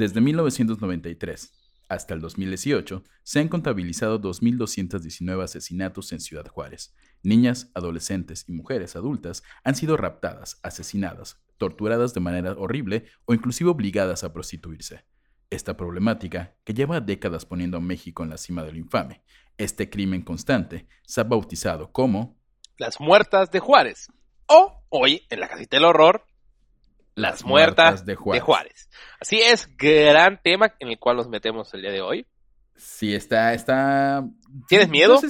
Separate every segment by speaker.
Speaker 1: Desde 1993 hasta el 2018, se han contabilizado 2.219 asesinatos en Ciudad Juárez. Niñas, adolescentes y mujeres adultas han sido raptadas, asesinadas, torturadas de manera horrible o inclusive obligadas a prostituirse. Esta problemática, que lleva décadas poniendo a México en la cima de lo infame, este crimen constante, se ha bautizado como
Speaker 2: Las muertas de Juárez. O, hoy, en la casita del horror, las muertas, de, Juárez. Así es, gran tema en el cual nos metemos el día de hoy.
Speaker 1: Sí, está, está.
Speaker 2: ¿Tienes miedo?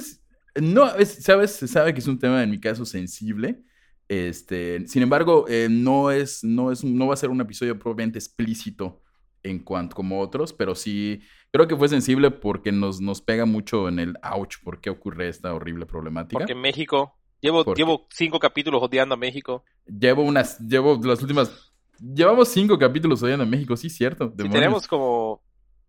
Speaker 1: no, sabes, se sabe que es un tema en mi caso sensible. Este, sin embargo, eh, no es, no es, no va a ser un episodio probablemente explícito en cuanto como otros, pero sí creo que fue sensible porque nos, nos pega mucho en el ouch, por qué ocurre esta horrible problemática.
Speaker 2: Porque en México, llevo, llevo cinco capítulos odiando a México.
Speaker 1: Llevo unas, llevo las últimas Llevamos cinco capítulos hoy en México, sí, cierto.
Speaker 2: tenemos como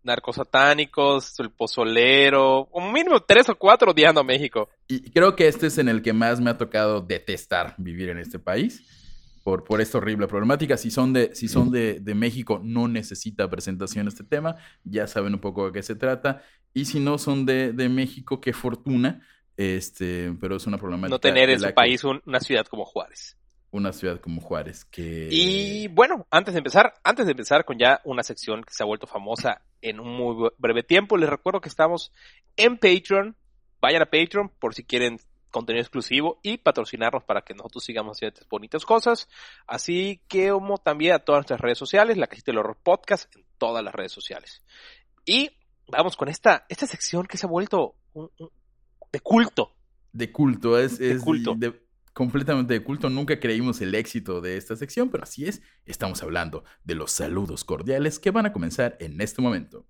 Speaker 2: narcosatánicos, el pozolero, un mínimo tres o cuatro odiando a México.
Speaker 1: Y creo que este es en el que más me ha tocado detestar vivir en este país. Por, por esta horrible problemática. Si son, de, si son de, de, México, no necesita presentación este tema. Ya saben un poco de qué se trata. Y si no son de, de México, qué fortuna. Este, pero es una problemática.
Speaker 2: No tener en su país una ciudad como Juárez
Speaker 1: una ciudad como Juárez. Que...
Speaker 2: Y bueno, antes de empezar, antes de empezar con ya una sección que se ha vuelto famosa en un muy breve tiempo, les recuerdo que estamos en Patreon. Vayan a Patreon por si quieren contenido exclusivo y patrocinarnos para que nosotros sigamos haciendo estas bonitas cosas. Así que como también a todas nuestras redes sociales, la Casita del Horror Podcast en todas las redes sociales. Y vamos con esta, esta sección que se ha vuelto de culto.
Speaker 1: De culto, es, de culto completamente de culto. Nunca creímos el éxito de esta sección, pero así es. Estamos hablando de los saludos cordiales que van a comenzar en este momento.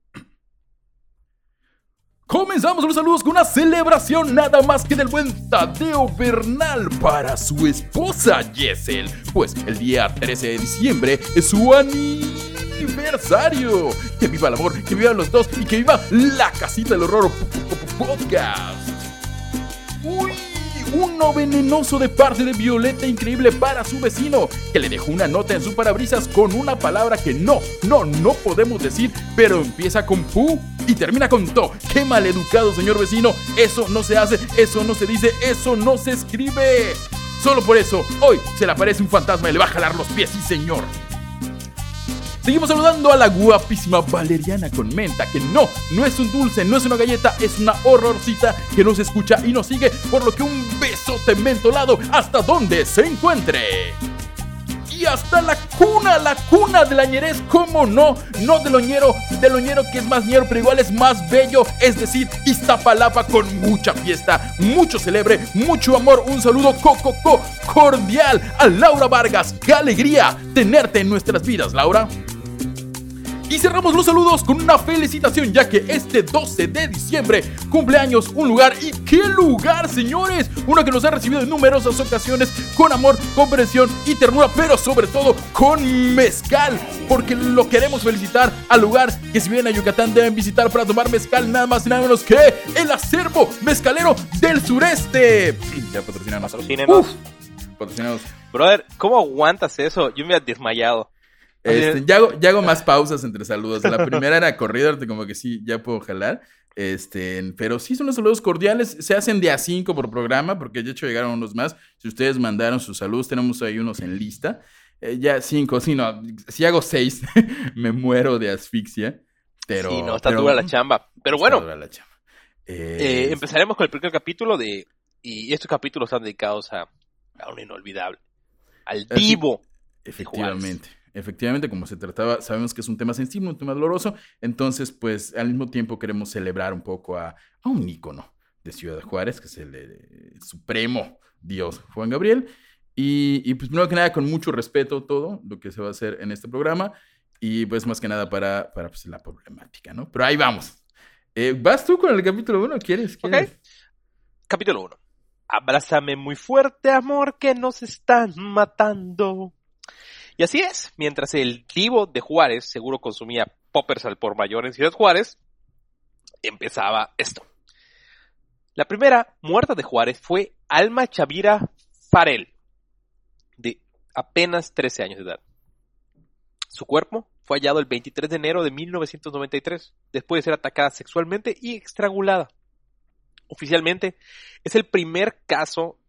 Speaker 1: Comenzamos los saludos con una celebración nada más que del buen Tadeo Bernal para su esposa Yesel, pues el día 13 de diciembre es su aniversario. Que viva el amor, que vivan los dos y que viva la casita del horror podcast. Uno venenoso de parte de Violeta increíble para su vecino, que le dejó una nota en su parabrisas con una palabra que no, no, no podemos decir, pero empieza con pu y termina con to. ¡Qué maleducado, señor vecino! Eso no se hace, eso no se dice, eso no se escribe. Solo por eso, hoy se le aparece un fantasma y le va a jalar los pies, sí señor. Seguimos saludando a la guapísima Valeriana con menta, que no, no es un dulce, no es una galleta, es una horrorcita que nos escucha y nos sigue, por lo que un besote mentolado hasta donde se encuentre. Y hasta la cuna, la cuna de la ñerez, ¿cómo no? No del oñero, del oñero que es más ñero, pero igual es más bello, es decir, Iztapalapa con mucha fiesta, mucho celebre, mucho amor, un saludo coco cordial a Laura Vargas, qué alegría tenerte en nuestras vidas, Laura. Y cerramos los saludos con una felicitación, ya que este 12 de diciembre cumpleaños un lugar. ¿Y qué lugar, señores? Uno que nos ha recibido en numerosas ocasiones con amor, comprensión y ternura, pero sobre todo con mezcal. Porque lo queremos felicitar al lugar que si vienen a Yucatán deben visitar para tomar mezcal, nada más y nada menos que el acervo mezcalero del sureste.
Speaker 2: Ya patrocinanos. Patrocínenos. Patrocinanos. Brother, ¿cómo aguantas eso? Yo me he desmayado.
Speaker 1: Este, ya, hago, ya, hago, más pausas entre saludos. La primera era corrido, como que sí, ya puedo jalar. Este, pero sí son los saludos cordiales. Se hacen de a cinco por programa, porque de hecho llegaron unos más. Si ustedes mandaron sus saludos, tenemos ahí unos en lista. Eh, ya cinco, sí, no. Si hago seis, me muero de asfixia. Pero,
Speaker 2: sí, no, está dura la chamba. Pero bueno, la chamba. Eh, empezaremos con el primer capítulo de. Y estos capítulos están dedicados a, a un inolvidable. Al vivo.
Speaker 1: efectivamente efectivamente, como se trataba, sabemos que es un tema sensible, un tema doloroso, entonces, pues, al mismo tiempo queremos celebrar un poco a, un ícono de Ciudad Juárez, que es el, supremo Dios Juan Gabriel. Y, y, pues, primero que nada, con mucho respeto todo lo que se va a hacer en este programa. Y pues más que nada para, para pues, la problemática, ¿no? Pero ahí vamos. Eh, ¿Vas tú con el capítulo 1? ¿Quieres? ¿Quieres?
Speaker 2: Ok. Capítulo 1. Abrázame muy fuerte, amor, que nos están matando. Y así es, mientras el divo de Juárez seguro consumía poppers al por mayor en Ciudad Juárez, empezaba esto. La primera muerta de Juárez fue Alma Chavira Farel, de apenas 13 años de edad. Su cuerpo fue hallado el 23 de enero de 1993, después de ser atacada sexualmente y estrangulada. Oficialmente, es el primer caso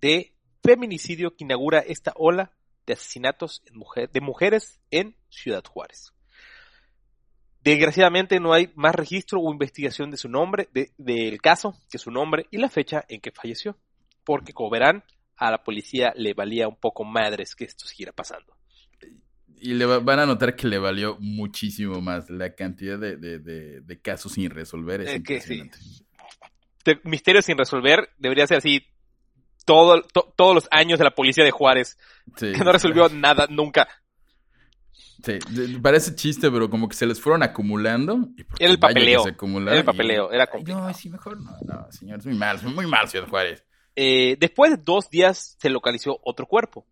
Speaker 2: de feminicidio que inaugura esta ola de asesinatos en mujer- de mujeres en Ciudad Juárez. Desgraciadamente no hay más registro o investigación de su nombre, de- del caso, que su nombre y la fecha en que falleció. Porque, como verán, a la policía le valía un poco madres que esto siguiera pasando.
Speaker 1: Y le va- van a notar que le valió muchísimo más la cantidad de, de- de- de casos sin resolver. Es
Speaker 2: Eh, que sí.
Speaker 1: impresionante.
Speaker 2: De- Misterio sin resolver debería ser así todo, to- todos los años de la policía de Juárez,
Speaker 1: Sí,
Speaker 2: que no resolvió nada nunca.
Speaker 1: Sí, parece chiste, pero como que se les fueron acumulando. y
Speaker 2: Era el papeleo.
Speaker 1: se
Speaker 2: Era el
Speaker 1: y-
Speaker 2: papeleo, era complicado.
Speaker 1: No, sí, mejor no, no, señor, es muy mal, es muy mal, Ciudad Juárez.
Speaker 2: Eh, después de dos días se localizó otro cuerpo,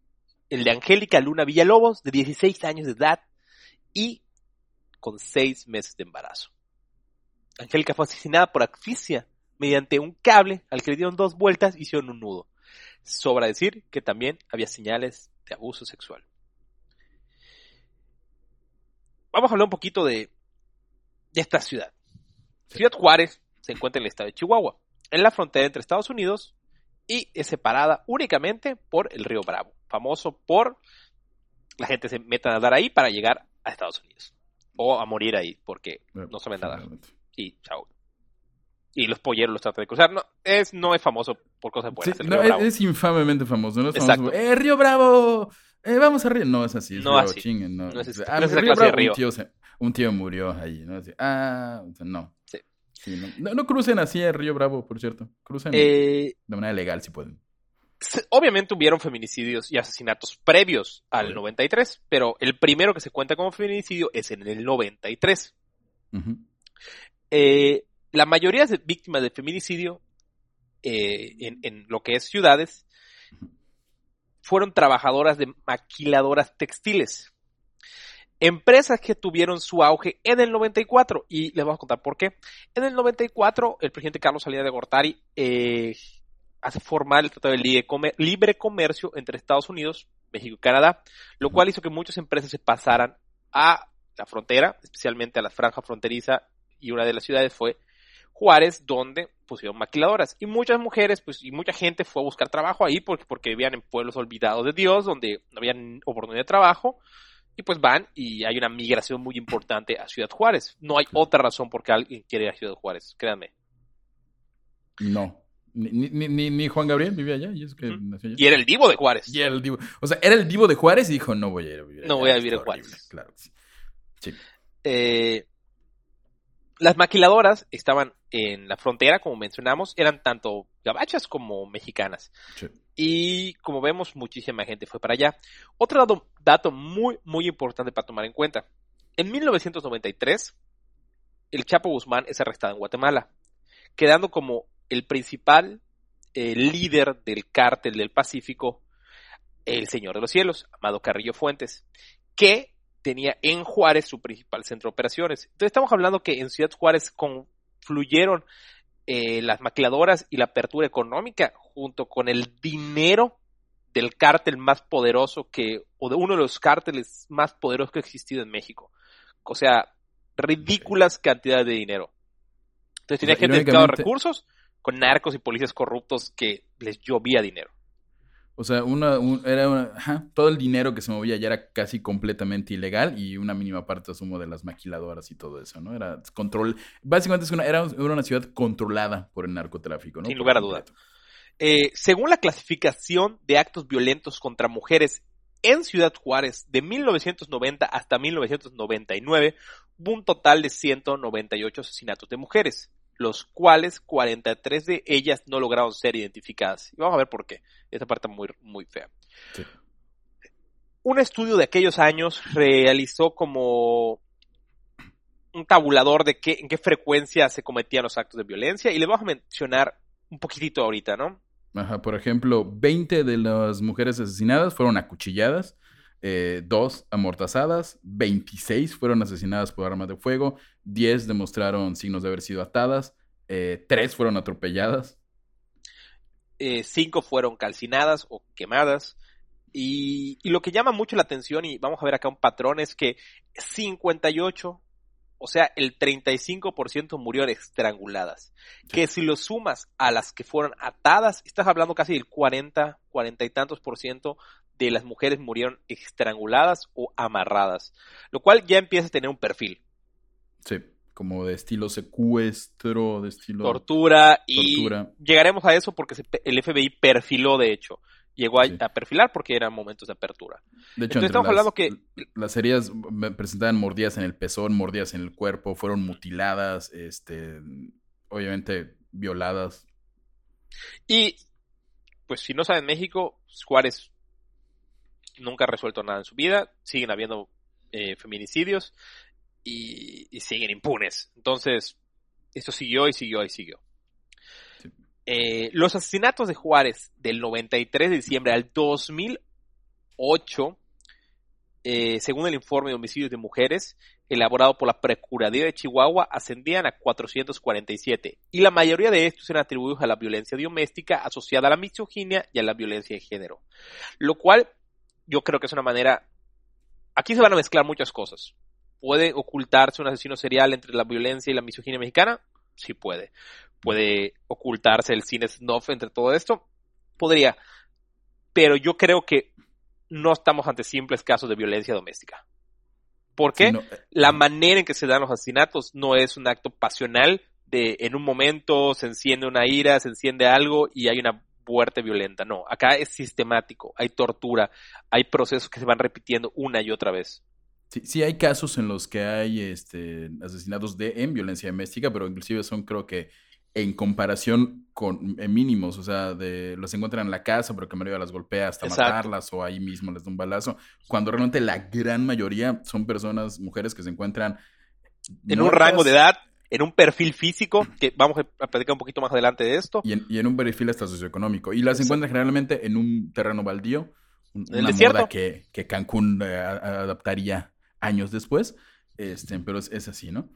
Speaker 2: el de Angélica Luna Villalobos, de 16 años de edad y con 6 meses de embarazo. Angélica fue asesinada por asfixia mediante un cable al que le dieron dos vueltas y hicieron un nudo. Sobra decir que también había señales de abuso sexual. Vamos a hablar un poquito de, de esta ciudad. Ciudad Juárez se encuentra en el estado de Chihuahua, en la frontera entre Estados Unidos y es separada únicamente por el río Bravo, famoso por la gente se mete a nadar ahí para llegar a Estados Unidos o a morir ahí porque no saben nadar
Speaker 1: Realmente.
Speaker 2: y chao. Y los polleros los tratan de cruzar. No es, no es famoso por cosas
Speaker 1: Sí,
Speaker 2: buenas. el río
Speaker 1: es,
Speaker 2: Bravo.
Speaker 1: es infamemente famoso, ¿no? Es
Speaker 2: Exacto.
Speaker 1: famoso, ¡Eh, Río Bravo! ¡Eh, vamos a Río! No es así, es
Speaker 2: No
Speaker 1: Río
Speaker 2: así.
Speaker 1: chinguen, no.
Speaker 2: No es
Speaker 1: Ah,
Speaker 2: no es esa
Speaker 1: Río
Speaker 2: clase de
Speaker 1: Bravo,
Speaker 2: río.
Speaker 1: Un tío, se- un tío murió ahí, ¿no? Así, ah, no.
Speaker 2: Sí.
Speaker 1: Sí, no. No, no crucen así el Río Bravo, por cierto. Crucen
Speaker 2: Eh,
Speaker 1: de manera legal si pueden.
Speaker 2: obviamente hubieron feminicidios y asesinatos previos al
Speaker 1: Obvio.
Speaker 2: 93, pero el primero que se cuenta como feminicidio es en el 93.
Speaker 1: Ujú.
Speaker 2: Eh, la mayoría de víctimas de feminicidio eh, en, lo que es ciudades fueron trabajadoras de maquiladoras textiles. Empresas que tuvieron su auge en el 94 y les vamos a contar por qué. En el 94 el presidente Carlos Salinas de Gortari eh, hace formal el Tratado de Libre Comercio entre Estados Unidos, México y Canadá, lo cual hizo que muchas empresas se pasaran a la frontera, especialmente a la franja fronteriza y una de las ciudades fue Juárez, donde pusieron maquiladoras. Y muchas mujeres, pues, y mucha gente fue a buscar trabajo ahí porque, porque vivían en pueblos olvidados de Dios, donde no había oportunidad de trabajo. Y pues van y hay una migración muy importante a Ciudad Juárez. No hay otra razón por qué alguien quiere ir a Ciudad Juárez, créanme.
Speaker 1: No. Ni, ni, ni, ni Juan Gabriel vivía allá. Y, es que
Speaker 2: Ujú.
Speaker 1: nació allá.
Speaker 2: Y era el divo de Juárez.
Speaker 1: Y era el divo. O sea, era el divo de Juárez y dijo, no voy a ir a vivir
Speaker 2: No
Speaker 1: allá,
Speaker 2: voy a vivir en
Speaker 1: horrible".
Speaker 2: Juárez.
Speaker 1: Claro sí. Sí.
Speaker 2: Eh, las maquiladoras estaban en la frontera, como mencionamos, eran tanto gabachas como mexicanas.
Speaker 1: sí.
Speaker 2: Y como vemos, muchísima gente fue para allá. Otro dato, dato muy, muy importante para tomar en cuenta. En 1993, el Chapo Guzmán es arrestado en Guatemala, quedando como el principal eh, líder del cártel del Pacífico, el Señor de los Cielos, Amado Carrillo Fuentes, que tenía en Juárez su principal centro de operaciones. Entonces estamos hablando que en Ciudad Juárez confluyeron eh, las maquiladoras y la apertura económica junto con el dinero del cártel más poderoso que, o de uno de los cárteles más poderosos que ha existido en México. O sea, ridículas cantidades de dinero. Entonces tenía
Speaker 1: O sea,
Speaker 2: gente dedicada a recursos con narcos y policías corruptos que les llovía dinero.
Speaker 1: O sea, una, un- era una- ajá, todo el dinero que se movía ya era casi completamente ilegal y una mínima parte, asumo, de las maquiladoras y todo eso, ¿no? Era control. Básicamente es una, era, una ciudad controlada por el narcotráfico, ¿no?
Speaker 2: Sin lugar a duda.
Speaker 1: completo.
Speaker 2: Eh, según la clasificación de actos violentos contra mujeres en Ciudad Juárez de 1990 hasta 1999, hubo un total de 198 asesinatos de mujeres, los cuales 43 de ellas no lograron ser identificadas. Y vamos a ver por qué. Esta parte muy, muy fea.
Speaker 1: Sí.
Speaker 2: un estudio de aquellos años realizó como un tabulador de qué, en qué frecuencia se cometían los actos de violencia y le vamos a mencionar un poquitito ahorita, ¿no?
Speaker 1: Ajá, por ejemplo, 20 de las mujeres asesinadas fueron acuchilladas, eh, dos amortazadas, 26 fueron asesinadas por armas de fuego, 10 demostraron signos de haber sido atadas, eh, 3 fueron atropelladas.
Speaker 2: Eh, cinco fueron calcinadas o quemadas. Y, y lo que llama mucho la atención, y vamos a ver acá un patrón, es que 58 o sea, el 35% murieron estranguladas. Que si lo sumas a las que fueron atadas, estás hablando casi del 40, 40 y tantos por ciento de las mujeres murieron estranguladas o amarradas. Lo cual ya empieza a tener un perfil.
Speaker 1: Sí, como de estilo secuestro, de estilo...
Speaker 2: Tortura, y llegaremos a eso porque el FBI perfiló, de hecho llegó a, perfilar porque eran momentos de apertura.
Speaker 1: De hecho, estamos hablando que las heridas presentaban mordidas en el pezón, mordidas en el cuerpo, fueron mutiladas, este, obviamente violadas.
Speaker 2: Y pues si no saben México, Juárez nunca ha resuelto nada en su vida, siguen habiendo eh, feminicidios y, y siguen impunes. Entonces, esto siguió y siguió y siguió. Eh, los asesinatos de Juárez del 93 de diciembre al 2008, eh, según el informe de homicidios de mujeres elaborado por la Procuraduría de Chihuahua, ascendían a 447 y la mayoría de estos eran atribuidos a la violencia doméstica asociada a la misoginia y a la violencia de género. Lo cual yo creo que es una manera... Aquí se van a mezclar muchas cosas. ¿Puede ocultarse un asesino serial entre la violencia y la misoginia mexicana? Sí puede puede ocultarse el cine snuff entre todo esto. Podría. Pero yo creo que no estamos ante simples casos de violencia doméstica. ¿Por qué? Eh, la manera en que se dan los asesinatos no es un acto pasional de en un momento se enciende una ira, se enciende algo y hay una muerte violenta. No, acá es sistemático, hay tortura, hay procesos que se van repitiendo una y otra vez.
Speaker 1: Sí, sí hay casos en los que hay este, asesinatos de, en violencia doméstica, pero inclusive son creo que en comparación con mínimos, o sea, de los encuentran en la casa, pero que las golpea hasta matarlas o ahí mismo les da un balazo, cuando realmente la gran mayoría son personas, mujeres que se encuentran
Speaker 2: en un rango de edad, en un perfil físico, que vamos a platicar un poquito más adelante de esto.
Speaker 1: Y en, un perfil hasta socioeconómico. Y las encuentran generalmente en un terreno baldío,
Speaker 2: una ¿El moda
Speaker 1: que, que Cancún eh, adaptaría años después, este, pero es así, ¿no?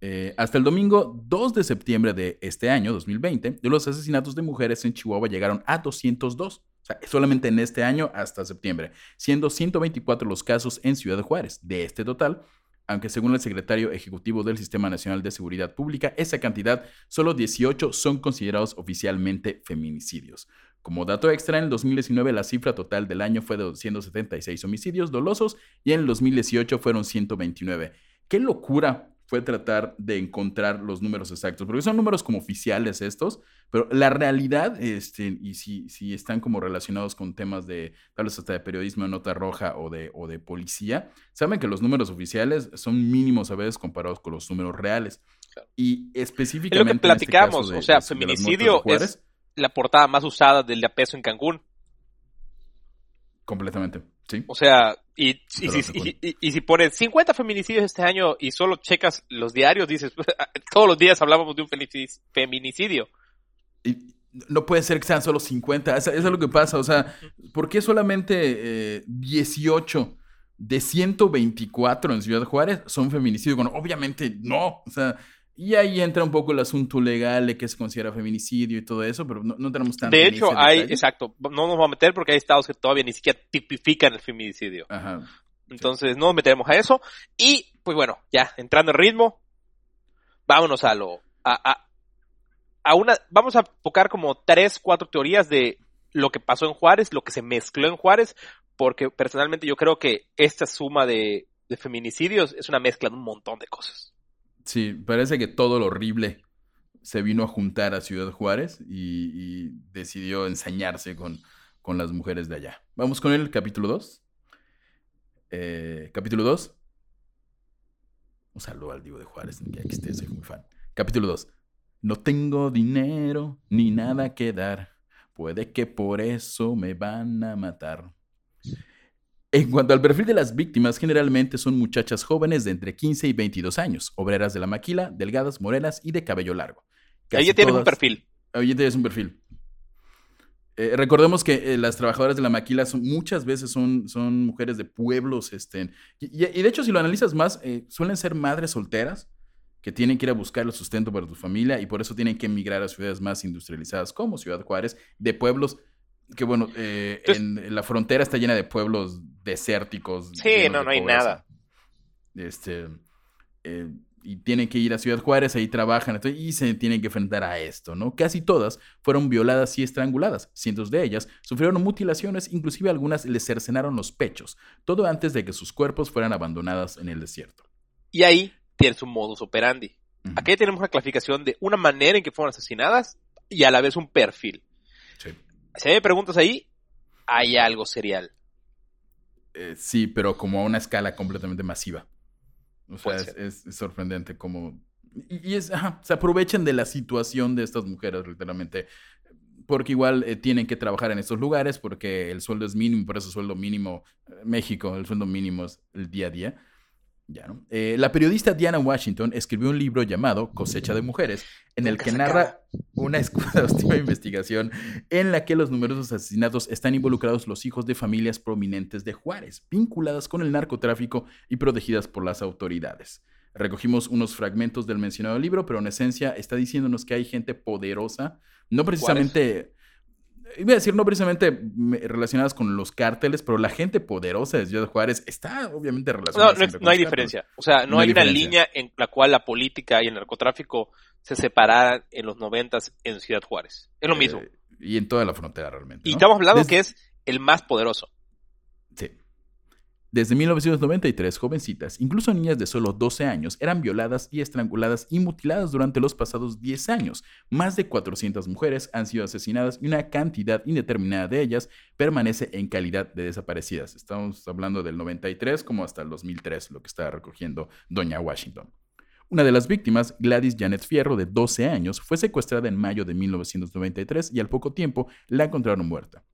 Speaker 1: Eh, hasta el domingo 2 de septiembre de este año, 2020, los asesinatos de mujeres en Chihuahua llegaron a 202. O sea, solamente en este año hasta septiembre, siendo 124 los casos en Ciudad Juárez. De este total, aunque según el secretario ejecutivo del Sistema Nacional de Seguridad Pública, esa cantidad, solo 18 son considerados oficialmente feminicidios. Como dato extra, en el 2019 la cifra total del año fue de 276 homicidios dolosos y en el 2018 fueron 129. ¡Qué locura! Fue tratar de encontrar los números exactos, porque son números como oficiales estos, pero la realidad, este, y si, si están como relacionados con temas de, tal vez hasta de periodismo de nota roja o de, o de policía, saben que los números oficiales son mínimos a veces comparados con los números reales. Y específicamente...
Speaker 2: lo que este platicamos, o sea, feminicidio es la portada más usada del de peso en Cancún.
Speaker 1: Completamente.
Speaker 2: O sea, y, y, si pones 50 feminicidios este año y solo checas los diarios, dices, todos los días hablábamos de un feminicidio.
Speaker 1: Y no puede ser que sean solo 50, eso, es lo que pasa, o sea, ¿por qué solamente 18 eh, de 124 en Ciudad Juárez son feminicidios? Bueno, obviamente no, o sea, y ahí entra un poco el asunto legal de qué se considera feminicidio y todo eso, pero no, tenemos tanto.
Speaker 2: De hecho, hay, exacto, no nos vamos a meter porque hay estados que todavía ni siquiera tipifican el feminicidio. Ajá. Entonces, no nos meteremos a eso. Y, pues bueno, ya, entrando en ritmo, vámonos a lo. A, a, una. Vamos a tocar como tres, cuatro teorías de lo que pasó en Juárez, lo que se mezcló en Juárez, porque personalmente yo creo que esta suma de, de feminicidios es una mezcla de un montón de cosas.
Speaker 1: Sí, parece que todo lo horrible se vino a juntar a Ciudad Juárez y, decidió ensañarse con, con, las mujeres de allá. Vamos con el capítulo 2. Eh, capítulo 2. Un saludo al Divo de Juárez, que aquí esté, soy muy fan. Capítulo 2. No tengo dinero ni nada que dar. Puede que por eso me van a matar. En cuanto al perfil de las víctimas, generalmente son muchachas jóvenes de entre 15 y 22 años, obreras de la maquila, delgadas, morenas y de cabello largo.
Speaker 2: Casi Ella tiene un perfil.
Speaker 1: Ella tiene un perfil. Eh, recordemos que eh, las trabajadoras de la maquila son, muchas veces son, son mujeres de pueblos, este, y, de hecho si lo analizas más, eh, suelen ser madres solteras que tienen que ir a buscar el sustento para su familia y por eso tienen que emigrar a ciudades más industrializadas como Ciudad Juárez, de pueblos que bueno, en, la frontera está llena de pueblos desérticos.
Speaker 2: Sí, no, no hay nada.
Speaker 1: Este, y tienen que ir a Ciudad Juárez, ahí trabajan y se tienen que enfrentar a esto, ¿no? Casi todas fueron violadas y estranguladas, cientos de ellas sufrieron mutilaciones, inclusive algunas les cercenaron los pechos, todo antes de que sus cuerpos fueran abandonadas en el desierto.
Speaker 2: Y ahí tiene su modus operandi. Aquí tenemos una clasificación de una manera en que fueron asesinadas y a la vez un perfil. Si me preguntas ahí, hay algo serial.
Speaker 1: Eh, sí, pero como a una escala completamente masiva. O sea, es, sorprendente como... Y, es, se aprovechan de la situación de estas mujeres, literalmente. Porque igual eh, tienen que trabajar en estos lugares, porque el sueldo es mínimo, por eso sueldo mínimo, eh, México, el sueldo mínimo es el día a día. Eh, la periodista Diana Washington escribió un libro llamado Cosecha de Mujeres, en el que narra una exhaustiva investigación en la que los numerosos asesinatos están involucrados los hijos de familias prominentes de Juárez, vinculadas con el narcotráfico y protegidas por las autoridades. Recogimos unos fragmentos del mencionado libro, pero en esencia está diciéndonos que hay gente poderosa, no precisamente iba a decir no precisamente relacionadas con los cárteles, pero la gente poderosa de Ciudad Juárez está obviamente relacionada.
Speaker 2: No, no, hay diferencia. O sea, no, hay, una línea en la cual la política y el narcotráfico se separaran en los noventas en Ciudad Juárez. Es lo mismo. Eh,
Speaker 1: y en toda la frontera realmente.
Speaker 2: Y estamos hablando que es el más poderoso.
Speaker 1: Desde 1993, jovencitas, incluso niñas de solo 12 años, eran violadas y estranguladas y mutiladas durante los pasados 10 años. Más de 400 mujeres han sido asesinadas y una cantidad indeterminada de ellas permanece en calidad de desaparecidas. Estamos hablando del 93 como hasta el 2003, lo que está recogiendo Doña Washington. Una de las víctimas, Gladys Janet Fierro, de 12 años, fue secuestrada en mayo de 1993 y al poco tiempo la encontraron muerta.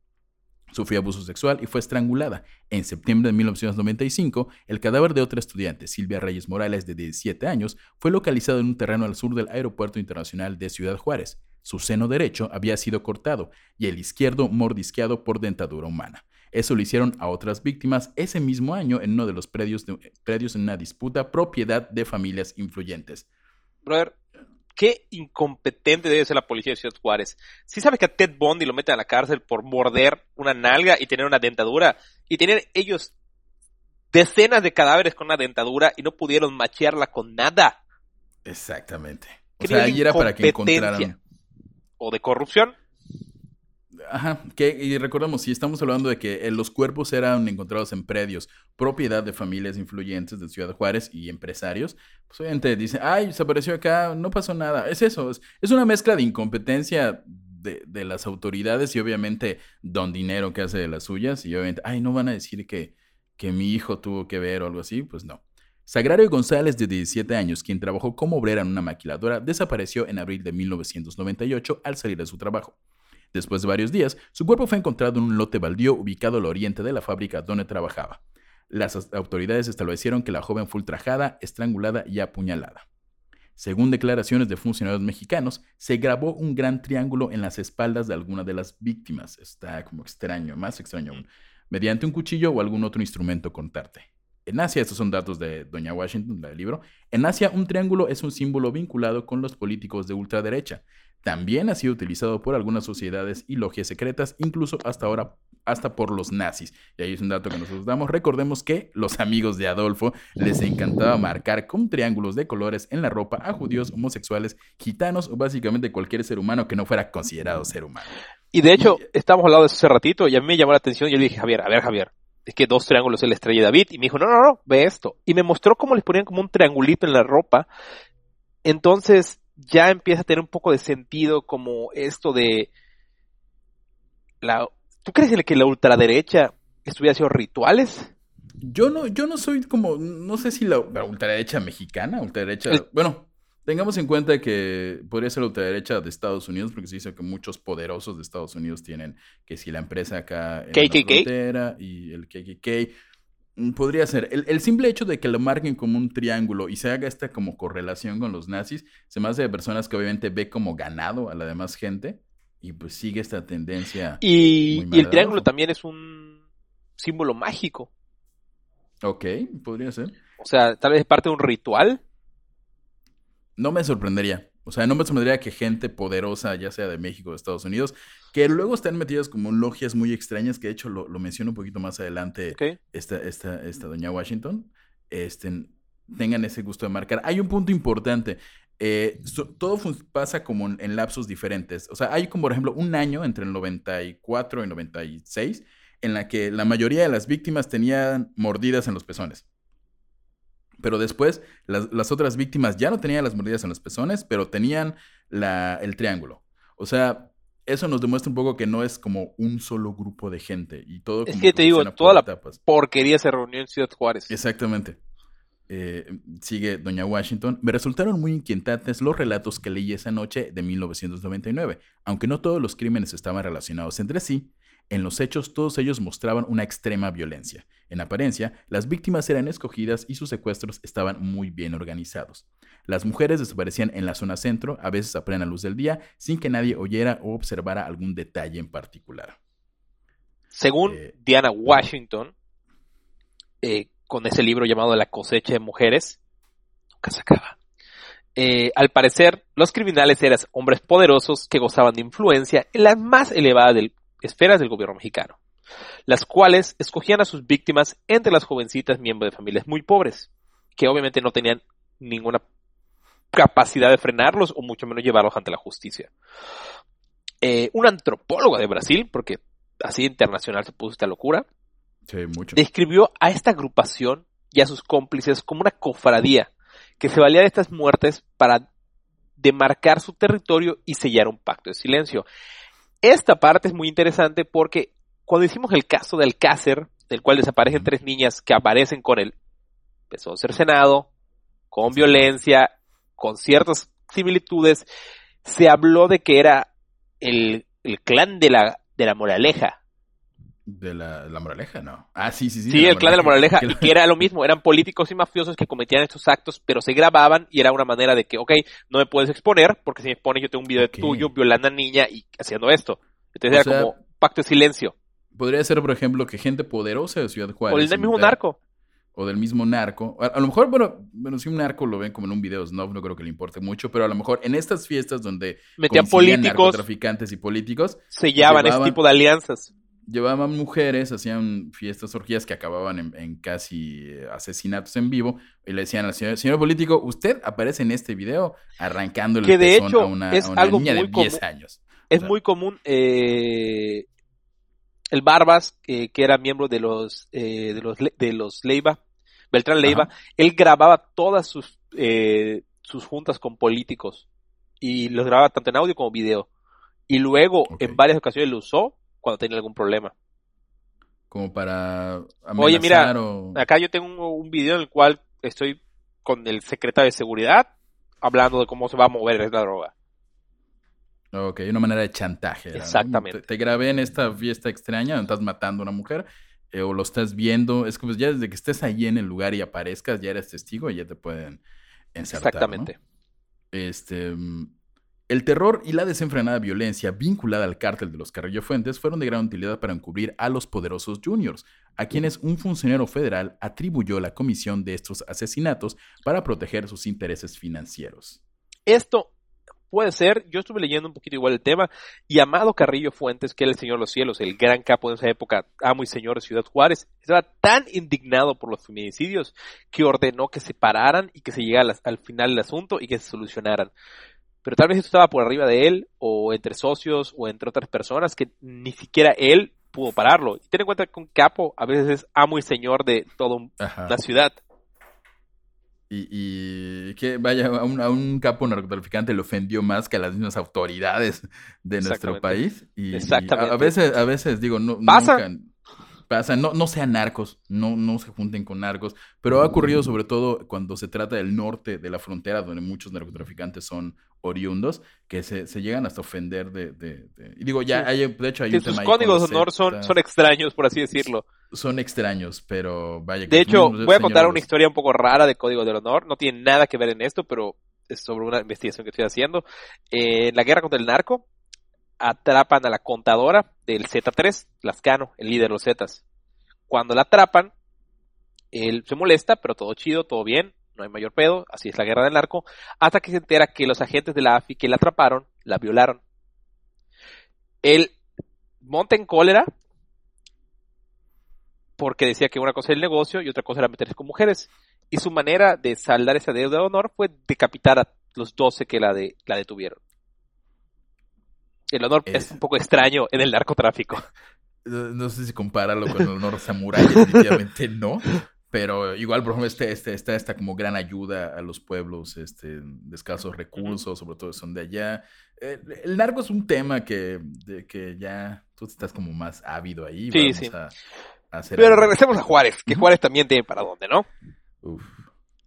Speaker 1: Sufrió abuso sexual y fue estrangulada. En septiembre de 1995, el cadáver de otra estudiante, Silvia Reyes Morales, de 17 años, fue localizado en un terreno al sur del Aeropuerto Internacional de Ciudad Juárez. Su seno derecho había sido cortado y el izquierdo mordisqueado por dentadura humana. Eso lo hicieron a otras víctimas ese mismo año en uno de los predios, predios en una disputa propiedad de familias influyentes.
Speaker 2: Qué incompetente debe ser la policía de Ciudad Juárez. Si sabes que a Ted Bundy lo meten a la cárcel por morder una nalga y tener una dentadura, y tener ellos decenas de cadáveres con una dentadura y no pudieron machearla con nada.
Speaker 1: Exactamente. O sea, ahí era para que encontraran.
Speaker 2: O de corrupción.
Speaker 1: Ajá, y recordemos, si estamos hablando de que eh, los cuerpos eran encontrados en predios, propiedad de familias influyentes de Ciudad Juárez y empresarios, pues obviamente dice, ay, se apareció acá, no pasó nada. Es eso, es, una mezcla de incompetencia de, de, las autoridades y obviamente don dinero que hace de las suyas y obviamente, ay, no van a decir que, que mi hijo tuvo que ver o algo así, pues no. Sagrario González, de 17 años, quien trabajó como obrera en una maquiladora, desapareció en abril de 1998 al salir de su trabajo. Después de varios días, su cuerpo fue encontrado en un lote baldío ubicado al oriente de la fábrica donde trabajaba. Las autoridades establecieron que la joven fue ultrajada, estrangulada y apuñalada. Según declaraciones de funcionarios mexicanos, se grabó un gran triángulo en las espaldas de alguna de las víctimas. Está como extraño, más extraño aún. Mediante un cuchillo o algún otro instrumento cortante. En Asia, estos son datos de Doña Washington, del libro. En Asia, un triángulo es un símbolo vinculado con los políticos de ultraderecha. También ha sido utilizado por algunas sociedades y logias secretas, incluso hasta ahora hasta por los nazis. Y ahí es un dato que nosotros damos. Recordemos que los amigos de Adolfo les encantaba marcar con triángulos de colores en la ropa a judíos, homosexuales, gitanos o básicamente cualquier ser humano que no fuera considerado ser humano.
Speaker 2: Y de hecho, estamos hablando de eso hace ratito y a mí me llamó la atención y yo le dije, Javier, a ver, Javier, es que dos triángulos es la estrella de David. Y me dijo, no, no, no, ve esto. Y me mostró cómo les ponían como un triangulito en la ropa. Entonces, ya empieza a tener un poco de sentido como esto de la ¿Tú crees que la ultraderecha estuviera haciendo rituales?
Speaker 1: Yo no, yo no soy como, no sé si la, ultraderecha mexicana, ultraderecha, bueno, Tengamos en cuenta que podría ser la ultraderecha de Estados Unidos, porque se dice que muchos poderosos de Estados Unidos tienen que si la empresa acá en
Speaker 2: KKK.
Speaker 1: la frontera y el KKK. Mm, Podría ser. El, el simple hecho de que lo marquen como un triángulo y se haga esta como correlación con los nazis, se me hace de personas que obviamente ve como ganado a la demás gente y pues sigue esta tendencia.
Speaker 2: Y,
Speaker 1: Muy
Speaker 2: y el triángulo también es un símbolo mágico.
Speaker 1: Ok, podría ser.
Speaker 2: O sea, tal vez es parte de un ritual.
Speaker 1: No me sorprendería. O sea, no me sorprendería que gente poderosa, ya sea de México o de Estados Unidos, que luego están metidas como en logias muy extrañas, que de hecho lo, lo menciono un poquito más adelante, esta, esta, esta doña Washington, este, tengan ese gusto de marcar. Hay un punto importante. eh, so- todo pasa como en, en lapsos diferentes. O sea, hay como, por ejemplo, un año entre el 94 y 96 en la que la mayoría de las víctimas tenían mordidas en los pezones. Pero después, las, las otras víctimas ya no tenían las mordidas en los pezones, pero tenían la, el triángulo. O sea, eso nos demuestra un poco que no es como un solo grupo de gente. Y todo
Speaker 2: Es
Speaker 1: como
Speaker 2: que te digo, toda la
Speaker 1: etapas.
Speaker 2: porquería se reunió en Ciudad Juárez.
Speaker 1: Exactamente. Eh, sigue Doña Washington. Me resultaron muy inquietantes los relatos que leí esa noche de 1999. Aunque no todos los crímenes estaban relacionados entre sí, en los hechos todos ellos mostraban una extrema violencia. En apariencia, las víctimas eran escogidas y sus secuestros estaban muy bien organizados. Las mujeres desaparecían en la zona centro, a veces a plena luz del día, sin que nadie oyera o observara algún detalle en particular.
Speaker 2: Según
Speaker 1: Eh,
Speaker 2: Diana Washington, eh, con ese libro llamado La cosecha de mujeres, nunca se acaba. Eh, al parecer, los criminales eran hombres poderosos que gozaban de influencia en las más elevadas del- esferas del gobierno mexicano, las cuales escogían a sus víctimas entre las jovencitas miembros de familias muy pobres, que obviamente no tenían ninguna capacidad de frenarlos o mucho menos llevarlos ante la justicia. Eh, un antropólogo de Brasil, porque así internacional se puso esta locura,
Speaker 1: Sí, mucho.
Speaker 2: describió a esta agrupación y a sus cómplices como una cofradía que se valía de estas muertes para demarcar su territorio y sellar un pacto de silencio. Esta parte es muy interesante porque cuando hicimos el caso del Alcácer, del cual desaparecen tres niñas que aparecen con el pezón cercenado, con violencia, con ciertas similitudes, se habló de que era el, el clan de la, de la moraleja,
Speaker 1: De la, la moraleja, no. Ah, sí, sí, sí.
Speaker 2: Sí, el clan de la moraleja, y que era lo mismo, eran políticos y mafiosos que cometían estos actos, pero se grababan y era una manera de que, ok, no me puedes exponer, porque si me expones yo tengo un video
Speaker 1: Ok.
Speaker 2: tuyo violando a niña y haciendo esto. Entonces
Speaker 1: O
Speaker 2: era
Speaker 1: sea,
Speaker 2: como pacto de silencio.
Speaker 1: Podría ser, por ejemplo, que gente poderosa de Ciudad Juárez.
Speaker 2: o el del mismo narco.
Speaker 1: O del mismo narco. A, a lo mejor, bueno, bueno, si un narco lo ven como en un video snob, no creo que le importe mucho, pero a lo mejor en estas fiestas donde
Speaker 2: Metían políticos,
Speaker 1: narcotraficantes y políticos,
Speaker 2: sellaban ese
Speaker 1: llevaban-
Speaker 2: tipo de alianzas.
Speaker 1: Llevaban mujeres, hacían fiestas, orgías que acababan en, en casi eh, asesinatos en vivo y le decían al señor, señor político, usted aparece en este video arrancándole
Speaker 2: Que
Speaker 1: el
Speaker 2: de
Speaker 1: pezón
Speaker 2: hecho
Speaker 1: a una,
Speaker 2: es
Speaker 1: a una
Speaker 2: algo
Speaker 1: niña de
Speaker 2: muy
Speaker 1: 10
Speaker 2: común.
Speaker 1: años.
Speaker 2: Es
Speaker 1: sea-
Speaker 2: muy común eh, el Barbas, eh, que era miembro de los, eh, de los, de los Leiva, Beltrán Leiva,
Speaker 1: Ajá.
Speaker 2: él grababa todas sus, eh, sus juntas con políticos y los grababa tanto en audio como video. Y luego en varias ocasiones lo usó cuando tenía algún problema.
Speaker 1: Como para
Speaker 2: Oye, mira,
Speaker 1: o...
Speaker 2: Acá yo tengo un, un video en el cual estoy con el secretario de seguridad hablando de cómo se va a mover la droga.
Speaker 1: Ok, una manera de chantaje.
Speaker 2: Exactamente.
Speaker 1: Te, te grabé en esta fiesta extraña, donde estás matando a una mujer, eh, o lo estás viendo. Es como ya desde que estés ahí en el lugar y aparezcas, ya eres testigo y ya te pueden ensartar. ¿no?
Speaker 2: Exactamente.
Speaker 1: Este, mm, el terror y la desenfrenada violencia vinculada al cártel de los Carrillo Fuentes fueron de gran utilidad para encubrir a los poderosos juniors, a quienes un funcionario federal atribuyó la comisión de estos asesinatos para proteger sus intereses financieros.
Speaker 2: Esto puede ser, yo estuve leyendo un poquito igual el tema, y Amado Carrillo Fuentes, que era el Señor de los Cielos, el gran capo de esa época, amo y señor de Ciudad Juárez, estaba tan indignado por los feminicidios que ordenó que se pararan y que se llegara al, al final del asunto y que se solucionaran. Pero tal vez esto estaba por arriba de él, o entre socios, o entre otras personas, que ni siquiera él pudo pararlo. Y ten en cuenta que un capo a veces es amo y señor de toda una ciudad.
Speaker 1: Y, y que vaya, a un, a un capo narcotraficante le ofendió más que a las mismas autoridades de nuestro país. Y, y a-
Speaker 2: Exactamente.
Speaker 1: a, veces, a veces digo, no,
Speaker 2: Pasa.
Speaker 1: nunca- pasa, no, no sean narcos, no, no se junten con narcos, pero ha ocurrido sobre todo cuando se trata del norte de la frontera, donde muchos narcotraficantes son oriundos, que se, se llegan hasta ofender de... de, de- y digo, ya, hay, de hecho hay
Speaker 2: Sí,
Speaker 1: un
Speaker 2: sus
Speaker 1: tema
Speaker 2: códigos de honor son, son extraños, por así decirlo.
Speaker 1: Son extraños, pero vaya que
Speaker 2: De hecho,
Speaker 1: mismos
Speaker 2: voy a contar
Speaker 1: señores
Speaker 2: una historia un poco rara de Código del Honor. No tiene nada que ver en esto, pero es sobre una investigación que estoy haciendo. Eh, en la guerra contra el narco, atrapan a la contadora del Z3, Lascano, el líder de los Zetas. Cuando la atrapan, él se molesta, pero todo chido, todo bien, no hay mayor pedo, así es la guerra del narco, hasta que se entera que los agentes de la AFI que la atraparon, la violaron. Él monta en cólera porque decía que una cosa era el negocio y otra cosa era meterse con mujeres. Y su manera de saldar esa deuda de honor fue decapitar a los 12 que la, de, la detuvieron. El honor es
Speaker 1: Es-
Speaker 2: un poco extraño en el narcotráfico.
Speaker 1: No no sé si compáralo con el honor samurai, definitivamente no. Pero igual, por ejemplo, este, este, está esta como gran ayuda a los pueblos este, de escasos recursos, sobre todo son de allá. El narco es un tema que, de que ya tú estás como más ávido ahí.
Speaker 2: Sí,
Speaker 1: vamos
Speaker 2: sí.
Speaker 1: A, a hacer
Speaker 2: Pero
Speaker 1: algo.
Speaker 2: regresemos a Juárez, que. Juárez también tiene para dónde, ¿no?
Speaker 1: Uf.